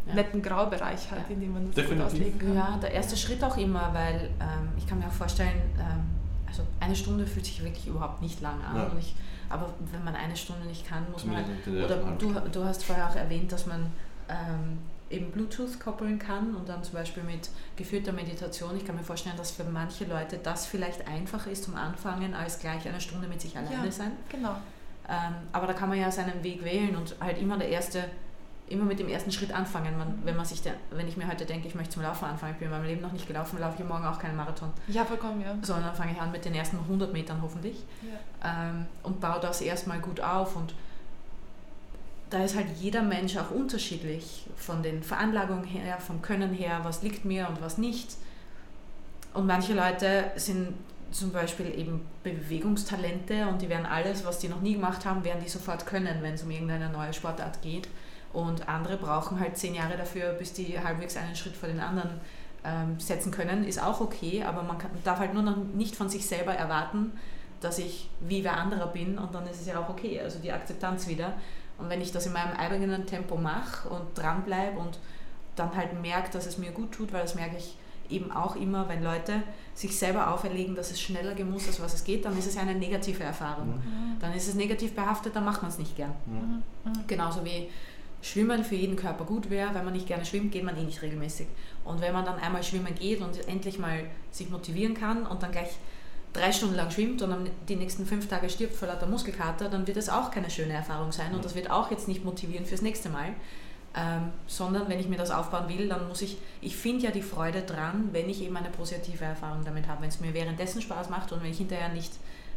ja. netten Graubereich hat, ja. in dem man das Definitiv. gut auslegen kann. Ja, der erste Schritt auch immer, weil ähm, ich kann mir auch vorstellen, ähm, also eine Stunde fühlt sich wirklich überhaupt nicht lang an. Ja. Und ich, aber wenn man eine Stunde nicht kann, muss man halt, oder du, du hast vorher auch erwähnt, dass man ähm, eben Bluetooth koppeln kann und dann zum Beispiel mit geführter Meditation. Ich kann mir vorstellen, dass für manche Leute das vielleicht einfacher ist zum Anfangen, als gleich eine Stunde mit sich alleine ja, sein. Genau. Ähm, aber da kann man ja seinen Weg wählen und halt immer der erste, immer mit dem ersten Schritt anfangen. Man, wenn man sich, de, wenn ich mir heute denke, ich möchte zum Laufen anfangen, ich bin in meinem Leben noch nicht gelaufen, laufe ich morgen auch keinen Marathon. Ja, vollkommen, ja. Sondern fange ich an mit den ersten 100 Metern hoffentlich ja. ähm, und baue das erstmal gut auf und da ist halt jeder Mensch auch unterschiedlich von den Veranlagungen her, vom Können her, was liegt mir und was nicht. Und manche Leute sind zum Beispiel eben Bewegungstalente und die werden alles, was die noch nie gemacht haben, werden die sofort können, wenn es um irgendeine neue Sportart geht. Und andere brauchen halt zehn Jahre dafür, bis die halbwegs einen Schritt vor den anderen ähm, setzen können. Ist auch okay, aber man kann, darf halt nur noch nicht von sich selber erwarten, dass ich wie wer anderer bin und dann ist es ja auch okay. Also die Akzeptanz wieder. Und wenn ich das in meinem eigenen Tempo mache und dranbleibe und dann halt merke, dass es mir gut tut, weil das merke ich eben auch immer, wenn Leute sich selber auferlegen, dass es schneller gehen muss, als was es geht, dann ist es ja eine negative Erfahrung. Mhm. Dann ist es negativ behaftet, dann macht man es nicht gern. Mhm. mhm. Genauso wie Schwimmen für jeden Körper gut wäre. Wenn man nicht gerne schwimmt, geht man eh nicht regelmäßig. Und wenn man dann einmal schwimmen geht und endlich mal sich motivieren kann und dann gleich drei Stunden lang schwimmt und die nächsten fünf Tage stirbt vor lauter Muskelkater, dann wird es auch keine schöne Erfahrung sein und das wird auch jetzt nicht motivieren fürs nächste Mal. Ähm, sondern wenn ich mir das aufbauen will, dann muss ich, ich finde ja die Freude dran, wenn ich eben eine positive Erfahrung damit habe, wenn es mir währenddessen Spaß macht und wenn ich hinterher nicht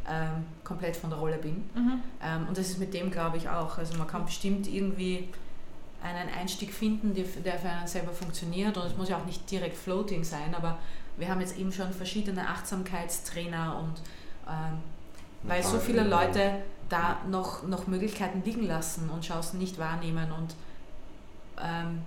ähm, komplett von der Rolle bin. Mhm. Ähm, und das ist mit dem, glaube ich, auch. Also man kann bestimmt irgendwie einen Einstieg finden, der für einen selber funktioniert und es muss ja auch nicht direkt Floating sein, aber wir haben jetzt eben schon verschiedene Achtsamkeitstrainer und ähm, weil so viele Leute da noch, noch Möglichkeiten liegen lassen und Chancen nicht wahrnehmen und ähm,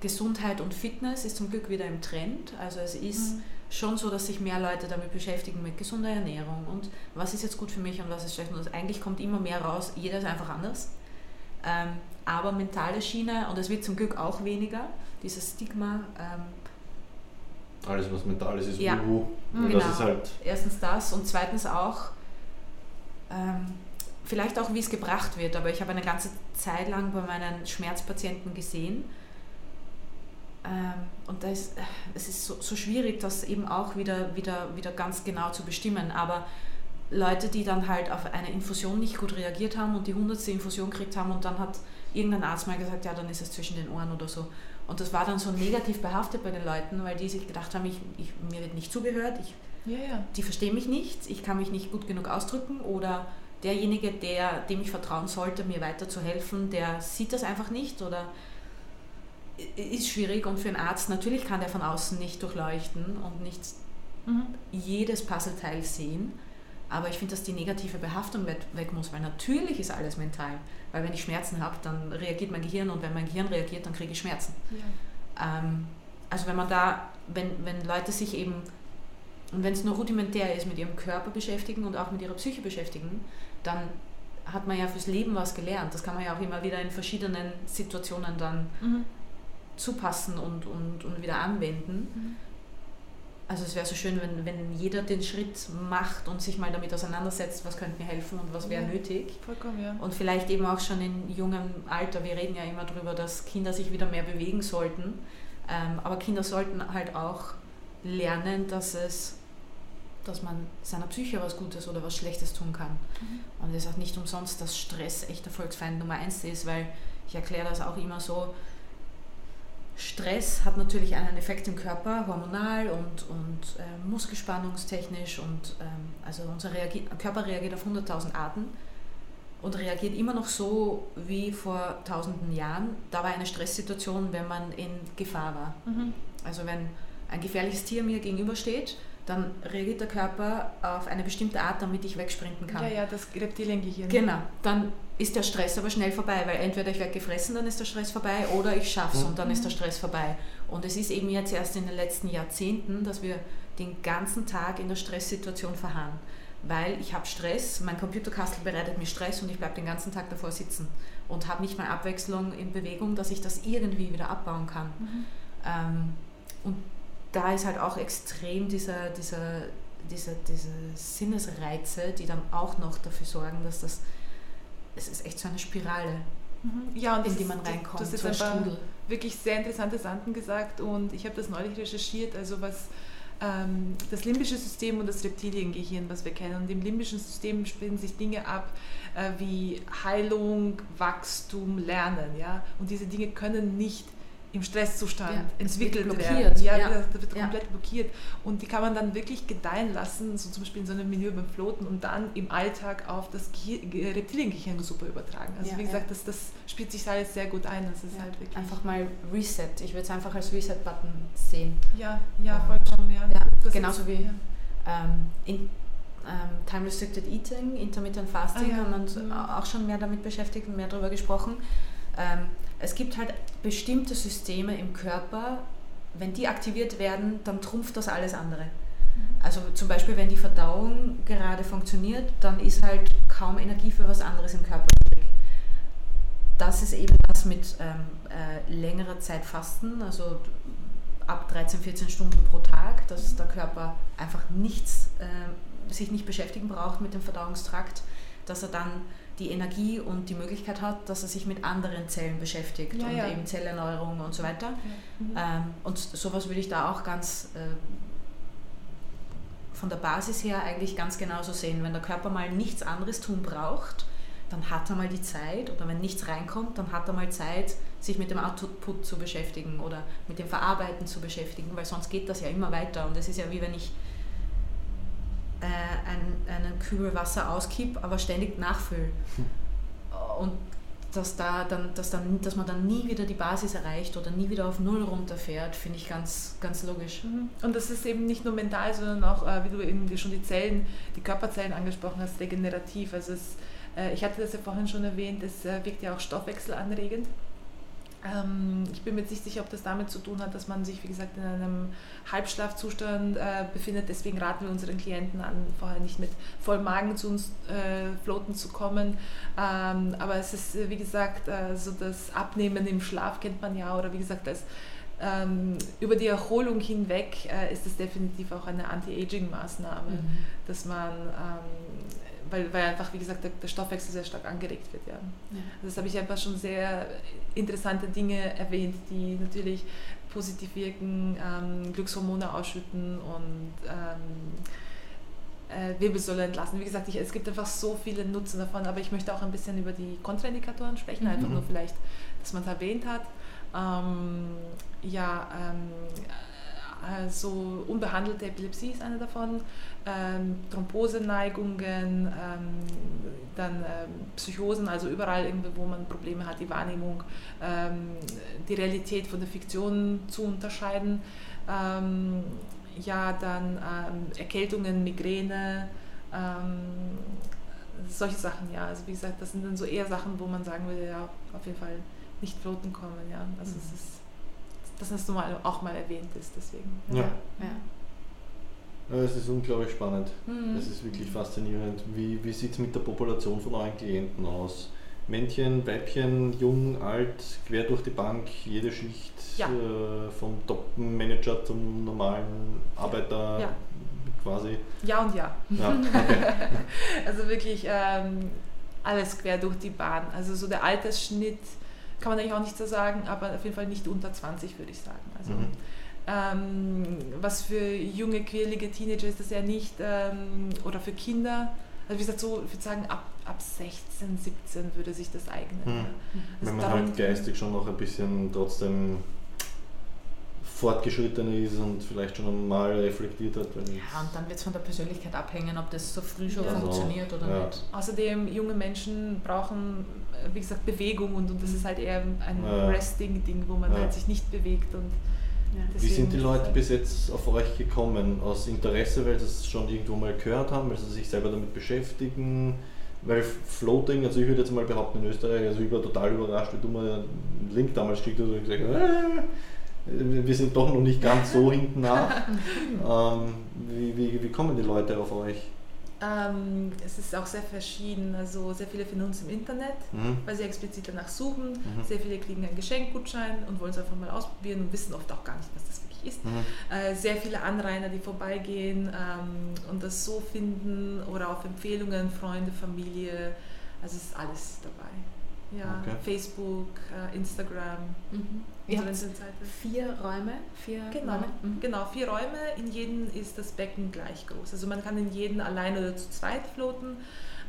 Gesundheit und Fitness ist zum Glück wieder im Trend. Also es ist mhm. schon so, dass sich mehr Leute damit beschäftigen mit gesunder Ernährung und was ist jetzt gut für mich und was ist schlecht. Und eigentlich kommt immer mehr raus, jeder ist einfach anders. Ähm, aber mentale Schiene, und es wird zum Glück auch weniger, dieses Stigma. Ähm, Alles, was mental ist, ist ja, Uhu. Genau. Das ist halt Erstens das und zweitens auch, ähm, vielleicht auch, wie es gebracht wird, aber ich habe eine ganze Zeit lang bei meinen Schmerzpatienten gesehen, ähm, und da ist, es ist so, so, schwierig, das eben auch wieder, wieder, wieder ganz genau zu bestimmen. Aber Leute, die dann halt auf eine Infusion nicht gut reagiert haben und die hundertste Infusion gekriegt haben und dann hat irgendein Arzt mal gesagt, ja, dann ist es zwischen den Ohren oder so. Und das war dann so negativ behaftet bei den Leuten, weil die sich gedacht haben, ich, ich mir wird nicht zugehört, ich, ja, ja. die verstehen mich nicht, ich kann mich nicht gut genug ausdrücken oder derjenige, der, dem ich vertrauen sollte, mir weiterzuhelfen, der sieht das einfach nicht oder ist schwierig und für einen Arzt natürlich kann der von außen nicht durchleuchten und nicht mhm. jedes Puzzleteil sehen. Aber ich finde, dass die negative Behaftung weg muss, weil natürlich ist alles mental. Weil wenn ich Schmerzen habe, dann reagiert mein Gehirn und wenn mein Gehirn reagiert, dann kriege ich Schmerzen. Ja. Ähm, also wenn man da, wenn, wenn Leute sich eben, und wenn es nur rudimentär ist, mit ihrem Körper beschäftigen und auch mit ihrer Psyche beschäftigen, dann hat man ja fürs Leben was gelernt. Das kann man ja auch immer wieder in verschiedenen Situationen dann mhm. zupassen und, und, und wieder anwenden. Mhm. Also es wäre so schön, wenn, wenn jeder den Schritt macht und sich mal damit auseinandersetzt, was könnte mir helfen und was wäre ja, nötig. Vollkommen, ja. Und vielleicht eben auch schon in jungem Alter. Wir reden ja immer darüber, dass Kinder sich wieder mehr bewegen sollten. Ähm, aber Kinder sollten halt auch lernen, dass es dass man seiner Psyche was Gutes oder was Schlechtes tun kann. Mhm. Und es ist auch nicht umsonst, dass Stress echt Volksfeind Nummer eins ist, weil ich erkläre das auch immer so, Stress hat natürlich einen Effekt im Körper, hormonal und, und äh, muskelspannungstechnisch und ähm, also unser Reagi Körper reagiert auf 100.000 Arten und reagiert immer noch so wie vor tausenden Jahren. Da war eine Stresssituation, wenn man in Gefahr war. Mhm. Also wenn ein gefährliches Tier mir gegenübersteht, dann reagiert der Körper auf eine bestimmte Art, damit ich wegsprinten kann. Ja, ja, das Reptiliengehirn. Genau, dann ist der Stress aber schnell vorbei, weil entweder ich werde gefressen, dann ist der Stress vorbei, oder ich schaffe es mhm. und dann ist der Stress vorbei. Und es ist eben jetzt erst in den letzten Jahrzehnten, dass wir den ganzen Tag in der Stresssituation verharren. Weil ich habe Stress, mein Computerkastel bereitet mir Stress und ich bleibe den ganzen Tag davor sitzen und habe nicht mal Abwechslung in Bewegung, dass ich das irgendwie wieder abbauen kann. Mhm. Ähm, und da ist halt auch extrem dieser, dieser, dieser, diese Sinnesreize, die dann auch noch dafür sorgen, dass das, es ist echt so eine Spirale, mhm. ja, in die man reinkommt. Das ist so ein Strudel. wirklich sehr interessante Sachen gesagt und ich habe das neulich recherchiert, also was ähm, das limbische System und das Reptiliengehirn, was wir kennen. Und im limbischen System spielen sich Dinge ab äh, wie Heilung, Wachstum, Lernen. Ja? Und diese Dinge können nicht im Stresszustand ja, entwickelt werden. Ja, ja, das wird komplett blockiert. Und die kann man dann wirklich gedeihen lassen, so zum Beispiel in so einem Menü beim Floten und dann im Alltag auf das Reptiliengehirn super übertragen. Also wie gesagt, das, das spielt sich alles sehr gut ein. Das ist halt wirklich einfach mal Reset. Ich würde es einfach als Reset-Button sehen. Ja, ja, vollkommen. Ja. ja genauso wie ähm, in, ähm, Time Restricted Eating, Intermittent Fasting, ah, haben wir uns mhm. auch schon mehr damit beschäftigt und mehr darüber gesprochen. Ähm, es gibt halt bestimmte Systeme im Körper, wenn die aktiviert werden, dann trumpft das alles andere. Mhm. Also zum Beispiel, wenn die Verdauung gerade funktioniert, dann ist halt kaum Energie für was anderes im Körper übrig. Das ist eben das mit ähm, äh, längerer Zeit Fasten, also ab 13, 14 Stunden pro Tag, dass der Körper einfach nichts, äh, sich nicht beschäftigen braucht mit dem Verdauungstrakt, dass er dann die Energie und die Möglichkeit hat, dass er sich mit anderen Zellen beschäftigt ja, und ja. eben Zellerneuerung und so weiter. Mhm. Ähm, und sowas würde ich da auch ganz äh, von der Basis her eigentlich ganz genauso sehen. Wenn der Körper mal nichts anderes tun braucht, dann hat er mal die Zeit, oder wenn nichts reinkommt, dann hat er mal Zeit, sich mit dem Output zu beschäftigen oder mit dem Verarbeiten zu beschäftigen, weil sonst geht das ja immer weiter. Und es ist ja wie wenn ich äh, ein, einen Kübel Wasser auskipp, aber ständig nachfülle. Hm. Und dass, da dann, dass, dann, dass man dann nie wieder die Basis erreicht oder nie wieder auf Null runterfährt, finde ich ganz, ganz logisch. Mhm. Und das ist eben nicht nur mental, sondern auch, äh, wie du eben schon die Zellen, die Körperzellen angesprochen hast, regenerativ. Also es, äh, ich hatte das ja vorhin schon erwähnt, es äh, wirkt ja auch stoffwechselanregend. Ähm, ich bin mir nicht sicher, ob das damit zu tun hat, dass man sich, wie gesagt, in einem Halbschlafzustand äh, befindet. Deswegen raten wir unseren Klienten an, vorher nicht mit vollem Magen zu uns äh, floaten zu kommen. Ähm, aber es ist, wie gesagt, äh, so das Abnehmen im Schlaf kennt man ja, oder wie gesagt, als ähm, über die Erholung hinweg äh, ist es definitiv auch eine Anti-Aging-Maßnahme, mhm. dass man ähm, weil, weil einfach, wie gesagt, der, der Stoffwechsel sehr stark angeregt wird. Ja. ja. Also das habe ich einfach schon sehr interessante Dinge erwähnt, die natürlich positiv wirken, ähm, Glückshormone ausschütten und ähm, äh, Wirbelsäule entlassen. Wie gesagt, ich, es gibt einfach so viele Nutzen davon, aber ich möchte auch ein bisschen über die Kontraindikatoren sprechen, mhm. einfach nur vielleicht, dass man es erwähnt hat. Ähm, ja, ähm, also unbehandelte Epilepsie ist eine davon, ähm, Thromboseneigungen, ähm, dann ähm, Psychosen, also überall irgendwie, wo man Probleme hat, die Wahrnehmung, ähm, die Realität von der Fiktion zu unterscheiden. Ähm, ja, dann ähm, Erkältungen, Migräne, solche Sachen, ja. Also wie gesagt, das sind dann so eher Sachen, wo man sagen würde, ja, auf jeden Fall nicht floten kommen, ja. Also mhm. es ist dass das mal, auch mal erwähnt ist. Deswegen. Ja. ja. ja es ist unglaublich spannend. Mhm. Es ist wirklich faszinierend. Wie, wie sieht es mit der Population von euren Klienten aus? Männchen, Weibchen, jung, alt, quer durch die Bank, jede Schicht, ja. äh, vom Top-Manager zum normalen Arbeiter ja. quasi. Ja und ja. ja okay. also wirklich ähm, alles quer durch die Bahn. Also so der Altersschnitt kann man eigentlich auch nicht so sagen, aber auf jeden Fall nicht unter 20, würde ich sagen. Also, mhm. Ähm, was für junge, quirlige Teenager ist das ja nicht, ähm, oder für Kinder, also wie gesagt, so, ich würde sagen, ab, ab 16, 17 würde sich das eignen. Ja. Also Wenn man halt geistig schon noch ein bisschen trotzdem fortgeschrittener ist und vielleicht schon mal reflektiert hat. ja, und dann wird es von der Persönlichkeit abhängen, ob das so früh schon ja. funktioniert oder ja. nicht. Außerdem, junge Menschen brauchen, wie gesagt, Bewegung und, und das ist halt eher ein ja. Resting-Ding, wo man halt sich nicht bewegt. Und Wie sind die Leute bis jetzt auf euch gekommen? Aus Interesse, weil sie es schon irgendwo mal gehört haben, weil sie sich selber damit beschäftigen? Weil Floating, also ich würde jetzt mal behaupten in Österreich, also ich war total überrascht, wie du mir einen Link damals geschickt hast und gesagt hast, äh, wir sind doch noch nicht ganz so hinten nach. ähm, wie, wie, wie kommen die Leute auf euch? Ähm, es ist auch sehr verschieden. Also sehr viele finden uns im Internet, mhm. weil sie explizit danach suchen. Mhm. Sehr viele kriegen einen Geschenkgutschein und wollen es einfach mal ausprobieren und wissen oft auch gar nicht, was das wirklich ist. Mhm. Äh, sehr viele Anrainer, die vorbeigehen ähm, und das so finden oder auf Empfehlungen, Freunde, Familie. Also es ist alles dabei. Ja, okay. Facebook, äh, Instagram. Mhm. Ihr habt vier Räume? Vier genau, Räume? Mhm. genau, vier Räume. In jedem ist das Becken gleich groß. Also man kann in jedem alleine oder zu zweit floaten.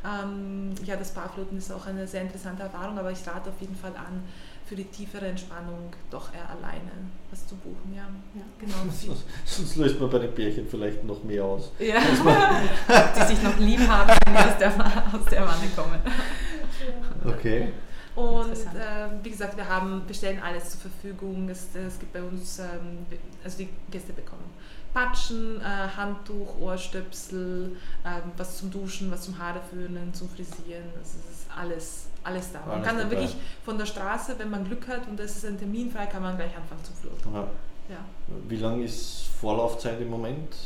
Ähm, ja, das Paarfloten ist auch eine sehr interessante Erfahrung, aber ich rate auf jeden Fall an, für die tiefere Entspannung doch eher alleine was zu buchen. Ja, ja genau. Sonst, sonst löst man bei den Bärchen vielleicht noch mehr aus. Ja, die sich noch lieb haben, wenn die aus der, aus der Wanne kommen. Okay. Und äh, wie gesagt, wir haben, wir stellen alles zur Verfügung. Es, es gibt bei uns, ähm, also die Gäste bekommen Patschen, äh, Handtuch, Ohrstöpsel, äh, was zum Duschen, was zum Haare föhnen, zum Frisieren. Also es ist alles, alles da. Man alles kann dann dabei. wirklich von der Straße, wenn man Glück hat und es ist ein Termin frei, kann man gleich anfangen zu flotten. Ja. Ja. Wie lange ist Vorlaufzeit im Moment?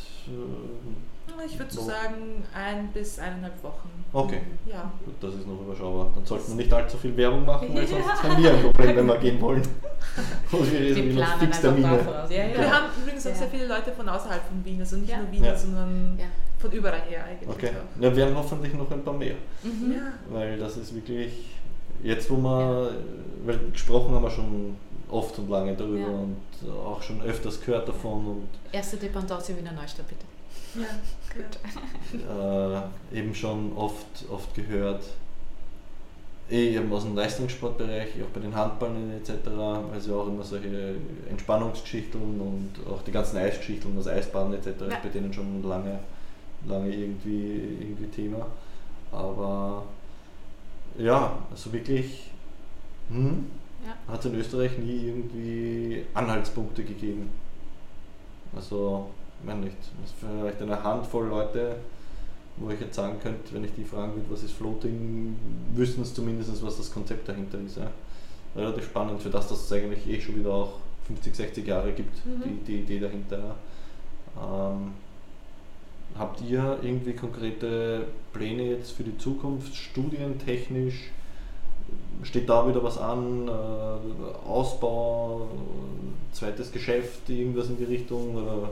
Ich würde so sagen, ein bis eineinhalb Wochen. Okay. Ja. Gut, das ist noch überschaubar. Dann sollte man nicht allzu viel Werbung machen, weil sonst haben wir ein Problem, wenn wir gehen wollen. Und wir reden noch Fixtermine. Ja, ja. Wir haben übrigens auch sehr viele Leute von außerhalb von Wien, also nicht nur Wien, sondern von überall her eigentlich. Okay. Auch. Ja, wir haben hoffentlich noch ein paar mehr. Mhm. Weil das ist wirklich, jetzt wo wir, weil gesprochen haben wir schon oft und lange darüber und auch schon öfters gehört davon. Und Erste Dependance Wiener Neustadt, bitte. Ja, gut. äh, eben schon oft, oft gehört. eh eben aus dem Leistungssportbereich, auch bei den Handballen etc., weil sie auch immer solche Entspannungsgeschichten und auch die ganzen Eisgeschichten, das Eisbaden etc. Ja. ist bei denen schon lange, lange irgendwie, irgendwie Thema. Aber ja, also wirklich hm, ja. hat es in Österreich nie irgendwie Anhaltspunkte gegeben. Also, ich meine nicht, es ist vielleicht eine Handvoll Leute, wo ich jetzt sagen könnte, wenn ich die fragen würde, was ist Floating, wüssten es zumindest, was das Konzept dahinter ist. Ja. Relativ spannend für das, dass es eigentlich eh schon wieder auch 50, 60 Jahre gibt, mhm. die, die Idee dahinter. Ähm, habt ihr irgendwie konkrete Pläne jetzt für die Zukunft, studientechnisch? Steht da wieder was an? Äh, Ausbau, zweites Geschäft, irgendwas in die Richtung? Oder?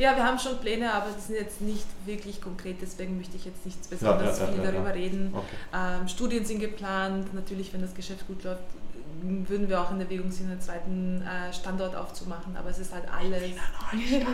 Ja, wir haben schon Pläne, aber die sind jetzt nicht wirklich konkret, deswegen möchte ich jetzt nicht besonders ja, ja, viel darüber reden. Okay. Ähm, Studien sind geplant, natürlich, wenn das Geschäft gut läuft, würden wir auch in Erwägung ziehen, einen zweiten äh, Standort aufzumachen, aber es ist halt alles. Wiener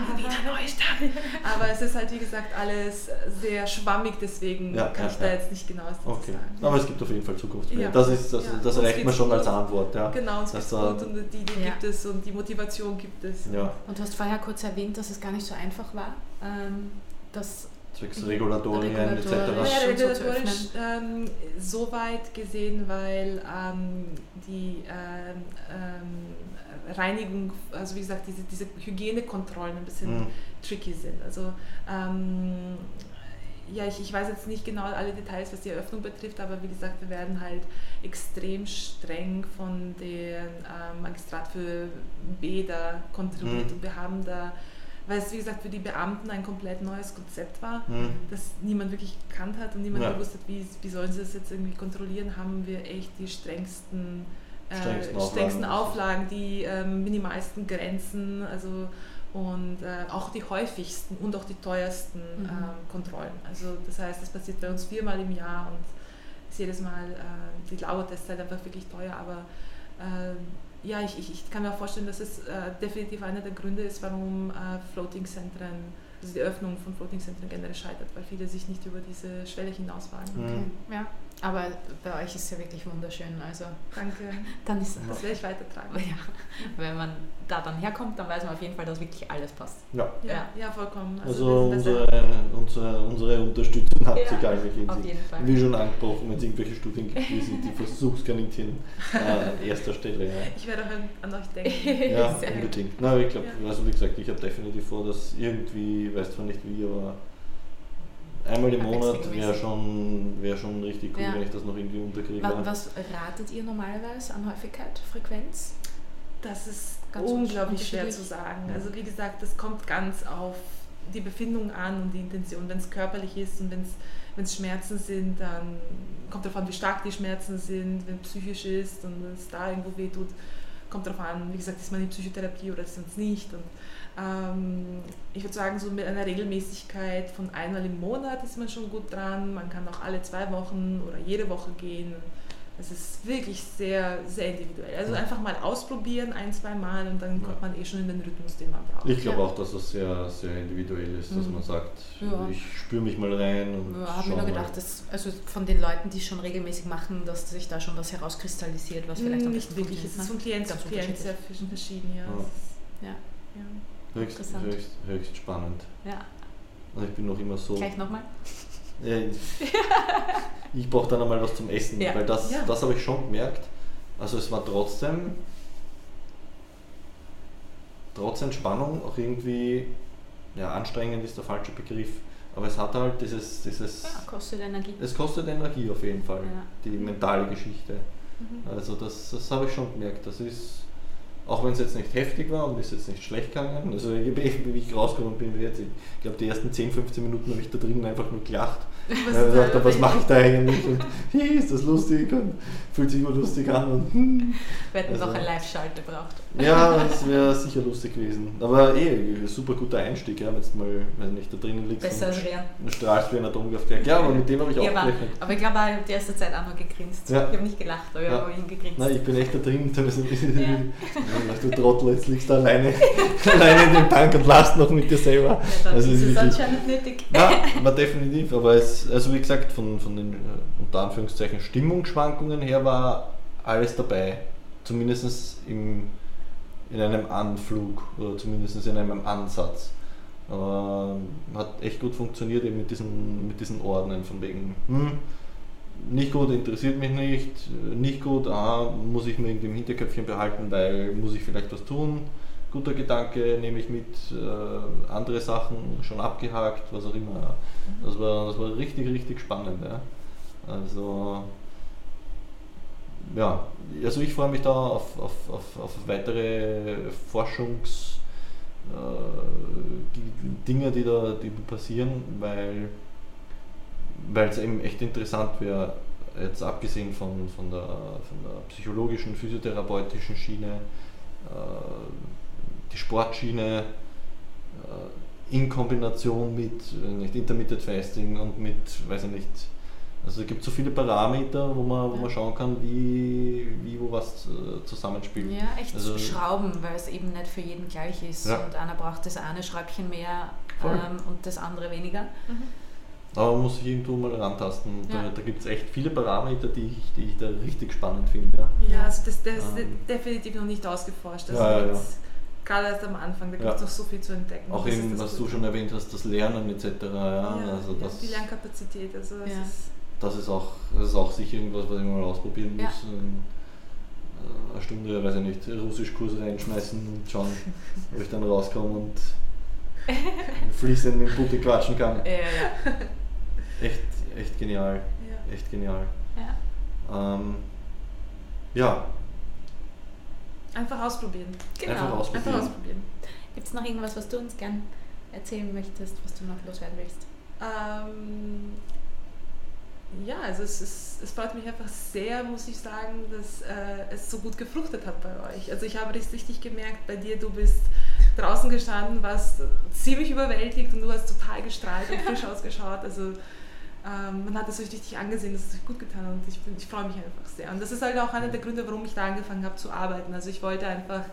Neustadt. aber es ist halt, wie gesagt, alles sehr schwammig, deswegen ja, kann ja, ich da jetzt nicht genau was dazu okay. sagen. Aber es gibt auf jeden Fall Zukunftspläne. Das, ist, das, das reicht mir schon als Antwort. Ja. Genau, es gibt gut und die Idee gibt es und die Motivation gibt es. Ja. Und du hast vorher kurz erwähnt, dass es gar nicht so einfach war, ähm, das zwecks Regulatorien etc. Ja, regulatorisch ähm, so weit gesehen, weil ähm, die ähm, ähm, Reinigung, also wie gesagt, diese, diese Hygienekontrollen ein bisschen mhm. tricky sind. Also ähm, ja, ich, ich weiß jetzt nicht genau alle Details, was die Eröffnung betrifft, aber wie gesagt, wir werden halt extrem streng von dem ähm, Magistrat für Bäder kontrolliert mhm. und wir haben da weil es wie gesagt für die Beamten ein komplett neues Konzept war, mhm. das niemand wirklich gekannt hat und niemand ja. gewusst hat, wie, wie sollen sie das jetzt irgendwie kontrollieren, haben wir echt die strengsten, äh, strengsten, Auflagen, Auflagen die äh, minimalsten Grenzen, also und äh, auch die häufigsten und auch die teuersten mhm. äh, Kontrollen. Also das heißt, das passiert bei uns viermal im Jahr und ist jedes Mal äh, die Lauertest halt einfach wirklich teuer, aber äh, ja, ich, ich, ich, kann mir auch vorstellen, dass es äh, definitiv einer der Gründe ist, warum äh, Floating-Zentren, also die Öffnung von Floating-Zentren generell scheitert, weil viele sich nicht über diese Schwelle hinauswagen. Okay. Mhm. Ja. Aber bei euch ist es ja wirklich wunderschön. Also Danke. Dann ist das werde ich weitertragen. Ja. Wenn man da dann herkommt, dann weiß man auf jeden Fall, dass wirklich alles passt. Ja, ja, ja vollkommen. Also, also unsere, unsere, unsere Unterstützung hat ja, sich eigentlich auf jeden Fall. Wie schon angesprochen, wenn es irgendwelche Studien gibt, die sind die Versuchskaninchen äh, an erster Stelle. Ja. Ich werde auch an, euch denken. Ja, unbedingt. Na, ich glaube, also wie gesagt, ich habe definitiv vor, dass irgendwie, weiß zwar nicht wie, aber einmal im Monat wäre schon, wär schon richtig cool, ja. wenn ich das noch irgendwie unterkriege. Was, was ratet ihr normalerweise an Häufigkeit, Frequenz? Das ist ganz unglaublich schwer zu sagen. Also wie gesagt, das kommt ganz auf die Befindung an und die Intention. Wenn es körperlich ist und wenn es Schmerzen sind, dann kommt darauf an, wie stark die Schmerzen sind, wenn es psychisch ist und es da irgendwo weh tut, kommt darauf an, wie gesagt, ist man in Psychotherapie oder ist man es nicht. Und ähm, ich würde sagen, so mit einer Regelmäßigkeit von einmal im Monat ist man schon gut dran. Man kann auch alle zwei Wochen oder jede Woche gehen. Es ist wirklich sehr, sehr individuell. Also einfach mal ausprobieren, ein, zwei Mal und dann kommt man eh schon in den Rhythmus, den man braucht. Ich glaube ja. auch, dass das sehr, sehr individuell ist, dass mhm. man sagt, ja. ich spüre mich mal rein. Und ja, habe mir nur gedacht, dass also von den Leuten, die es schon regelmäßig machen, dass sich da schon was herauskristallisiert, was vielleicht auch nicht wirklich. Es ist von Klient zu Klient sehr verschieden, ja. ja. Ja. Höchst, höchst, höchst spannend. Ja. Und ich bin noch immer so. Gleich nochmal? ich brauche dann einmal was zum Essen, ja. weil das, ja. das habe ich schon gemerkt. Also es war trotzdem, trotz Entspannung auch irgendwie, ja anstrengend ist der falsche Begriff, aber es hat halt dieses, dieses ja, kostet Energie. Es kostet Energie auf jeden Fall, die mentale Geschichte. Mhm. Also das, das habe ich schon gemerkt, das ist auch wenn es jetzt nicht heftig war und ist jetzt nicht schlecht gegangen. Also wie ich rausgekommen bin, jetzt, ich glaube die ersten 10, 15 Minuten habe ich da drinnen einfach nur gelacht. Was, äh, dachte, was mache ich da eigentlich? Und hi, ist das lustig und fühlt sich immer lustig an. Und, hm. Wir hätten also, noch eine Live-Schalte braucht. Ja, das wäre sicher lustig gewesen. Aber eh, super guter Einstieg, ja, wenn du mal wenn nicht da drinnen liegst Besser und, und strahlst wie ein Atomkraftwerk. Ja, aber mit dem habe ich ja, auch gerechnet. Aber ich glaube, ich habe die erste Zeit auch noch gegrinst. Ja. Ich habe nicht gelacht, aber ich ja. habe ihn gegrinst. Nein, ich bin echt da drin. Da ist ein bisschen, ja. du Trottel, jetzt liegst du alleine, alleine in dem Tank und lachst noch mit dir selber. Ja, also ist es anscheinend nötig. Ja, war definitiv, aber es also wie gesagt, von, von den äh, unter Anführungszeichen Stimmungsschwankungen her war alles dabei. Zumindest im, in einem Anflug oder zumindest in einem Ansatz. Äh, hat echt gut funktioniert eben mit diesen, mit diesen Ordnern von wegen, hm, nicht gut, interessiert mich nicht, nicht gut, ah, muss ich mir irgendwie im Hinterköpfchen behalten, weil muss ich vielleicht was tun. Guter Gedanke, nehme ich mit, äh, andere Sachen schon abgehakt, was auch immer. Das war, das war richtig, richtig spannend. Ja. Also, ja, also ich freue mich da auf, auf, auf, auf weitere Forschungs- äh, Dinge, die da die passieren, weil weil es eben echt interessant wäre, jetzt abgesehen von, von, der, von der psychologischen, physiotherapeutischen Schiene, äh, die Sportschiene äh, in Kombination mit nicht, Intermittent Fasting und mit, weiß ich nicht, also es gibt so viele Parameter, wo man, wo man schauen kann, wie, wie wo was äh, zusammenspielt. Ja, echt also, schrauben, weil es eben nicht für jeden gleich ist. Ja. Und einer braucht das eine Schräubchen mehr ähm, und das andere weniger. Mhm. Aber man muss sich irgendwo mal rantasten. Ja. Da, da gibt es echt viele Parameter, die ich, die ich da richtig spannend finde. Ja, ja also das, das ist ähm. definitiv noch nicht ausgeforscht. Also ja, ja, Gerade erst am Anfang, da gibt es noch so viel zu entdecken. Auch eben, was du schon erwähnt hast, das Lernen etc. Ja, also das, die Lernkapazität. Also das, ist das, ist auch, das ist auch sicher irgendwas, was ich mal ausprobieren muss. Ähm, äh, eine Stunde, weiß ich nicht, Russischkurs reinschmeißen und schauen, ob ich dann rauskomme und fließend mit dem Putti quatschen kann. Ja, ja. Echt, echt genial. Ja. Echt genial. Ja. Ähm, ja. Einfach ausprobieren. Genau. Einfach ausprobieren. Einfach ausprobieren. Gibt es noch irgendwas, was du uns gern erzählen möchtest, was du noch loswerden willst? Ähm, ja, also es, ist, es freut mich einfach sehr, muss ich sagen, dass äh, es so gut gefruchtet hat bei euch. Also ich habe es richtig gemerkt bei dir, du bist draußen gestanden, warst ziemlich überwältigt und du hast total gestrahlt und frisch ausgeschaut. Also ähm, man hat es euch richtig angesehen, dass es euch gut getan hat und ich, ich freue mich einfach sehr. Und das ist halt auch einer der Gründe, warum ich da angefangen habe zu arbeiten. Also ich wollte einfach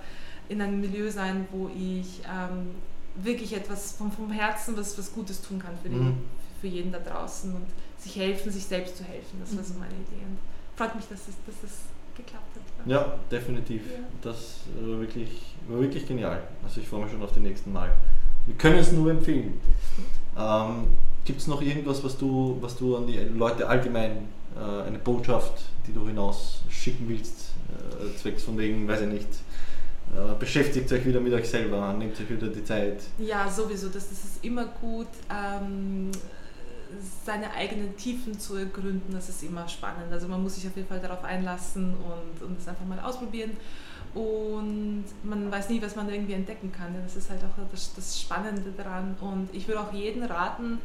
in einem Milieu sein, wo ich ähm, wirklich etwas vom, vom Herzen, was, was Gutes tun kann für, den, mhm. für jeden da draußen und sich helfen, sich selbst zu helfen. Das war so mhm. meine Idee. Und freut mich, dass es, dass es geklappt hat. Ja, definitiv. Ja. Das war wirklich, war wirklich genial. Also ich freue mich schon auf den nächsten Mal. Wir können es nur empfehlen. Ähm, Gibt es noch irgendwas, was du, was du an die Leute allgemein, äh, eine Botschaft, die du hinaus schicken willst, äh, zwecks von wegen, weiß ich nicht, äh, beschäftigt euch wieder mit euch selber, nehmt euch wieder die Zeit. Ja, sowieso, das, das ist immer gut. Ähm, seine eigenen Tiefen zu ergründen, das ist immer spannend. Also man muss sich auf jeden Fall darauf einlassen und, und einfach mal ausprobieren. Und man weiß nie, was man irgendwie entdecken kann. Das ist halt auch das, das Spannende daran. Und ich würde auch jeden raten,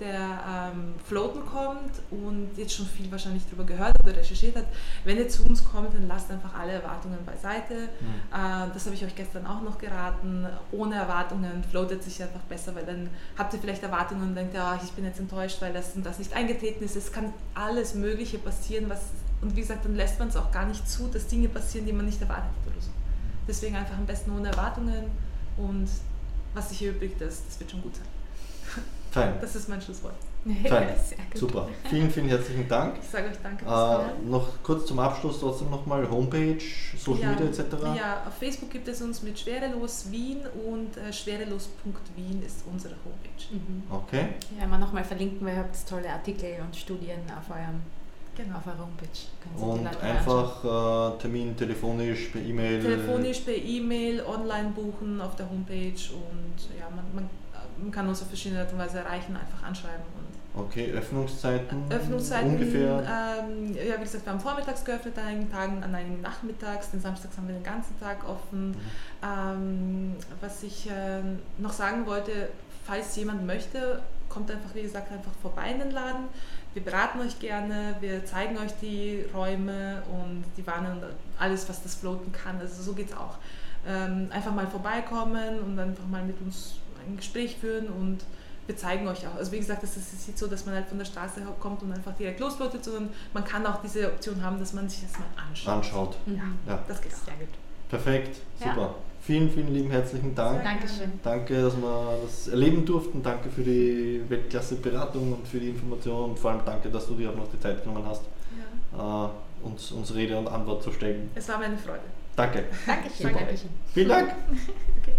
der ähm, floaten kommt und jetzt schon viel wahrscheinlich darüber gehört oder recherchiert hat, wenn ihr zu uns kommt, dann lasst einfach alle Erwartungen beiseite. Mhm. Äh, das habe ich euch gestern auch noch geraten. Ohne Erwartungen floatet sich einfach besser, weil dann habt ihr vielleicht Erwartungen und denkt, ja, ich bin jetzt enttäuscht, weil das und das nicht eingetreten ist. Es kann alles Mögliche passieren, was, und wie gesagt, dann lässt man es auch gar nicht zu, dass Dinge passieren, die man nicht erwartet hat oder so. Deswegen einfach am besten ohne Erwartungen und was sich erübrigt, das, das wird schon gut sein. Fein. Das ist mein Schlusswort. Fein. Super. Vielen, vielen herzlichen Dank. Ich sage euch danke. Äh, noch kurz zum Abschluss trotzdem nochmal Homepage, Social ja, Media etc. Ja, auf Facebook gibt es uns mit Schwerelos Wien und äh, schwerelos.wien ist unsere Homepage. Mhm. Okay. Ja, mal nochmal verlinken, weil ihr habt tolle Artikel und Studien auf eurem Genau. Auf eurer Homepage. Und einfach äh, Termin telefonisch, per E-Mail? Telefonisch, per E-Mail, online buchen auf der Homepage und ja, man, man man kann uns auf verschiedene Art und Weise erreichen, einfach anschreiben. Und okay, Öffnungszeiten? Öffnungszeiten ungefähr? Ähm, ja, wie gesagt, wir haben vormittags geöffnet an einigen Tagen, an einigen nachmittags, den Samstags haben wir den ganzen Tag offen. Mhm. Ähm, was ich äh, noch sagen wollte, falls jemand möchte, kommt einfach, wie gesagt, einfach vorbei in den Laden. Wir beraten euch gerne, wir zeigen euch die Räume und die Wannen und alles, was das floaten kann. Also so geht es auch. Ähm, einfach mal vorbeikommen und einfach mal mit uns ein Gespräch führen und wir zeigen euch auch. Also wie gesagt, es ist nicht so, dass man halt von der Straße kommt und einfach direkt losläutet, sondern man kann auch diese Option haben, dass man sich das mal anschaut. Anschaut. Ja, ja. das geht. Sehr gut. Perfekt, super. Ja. Vielen, vielen lieben herzlichen Dank. Dankeschön. Danke, dass wir das erleben durften. Danke für die Weltklasse-Beratung und für die Information und vor allem danke, dass du dir auch noch die Zeit genommen hast, ja. äh, uns, uns Rede und Antwort zu stellen. Es war meine Freude. Danke. Dankeschön. Dankeschön. Vielen Dank. okay.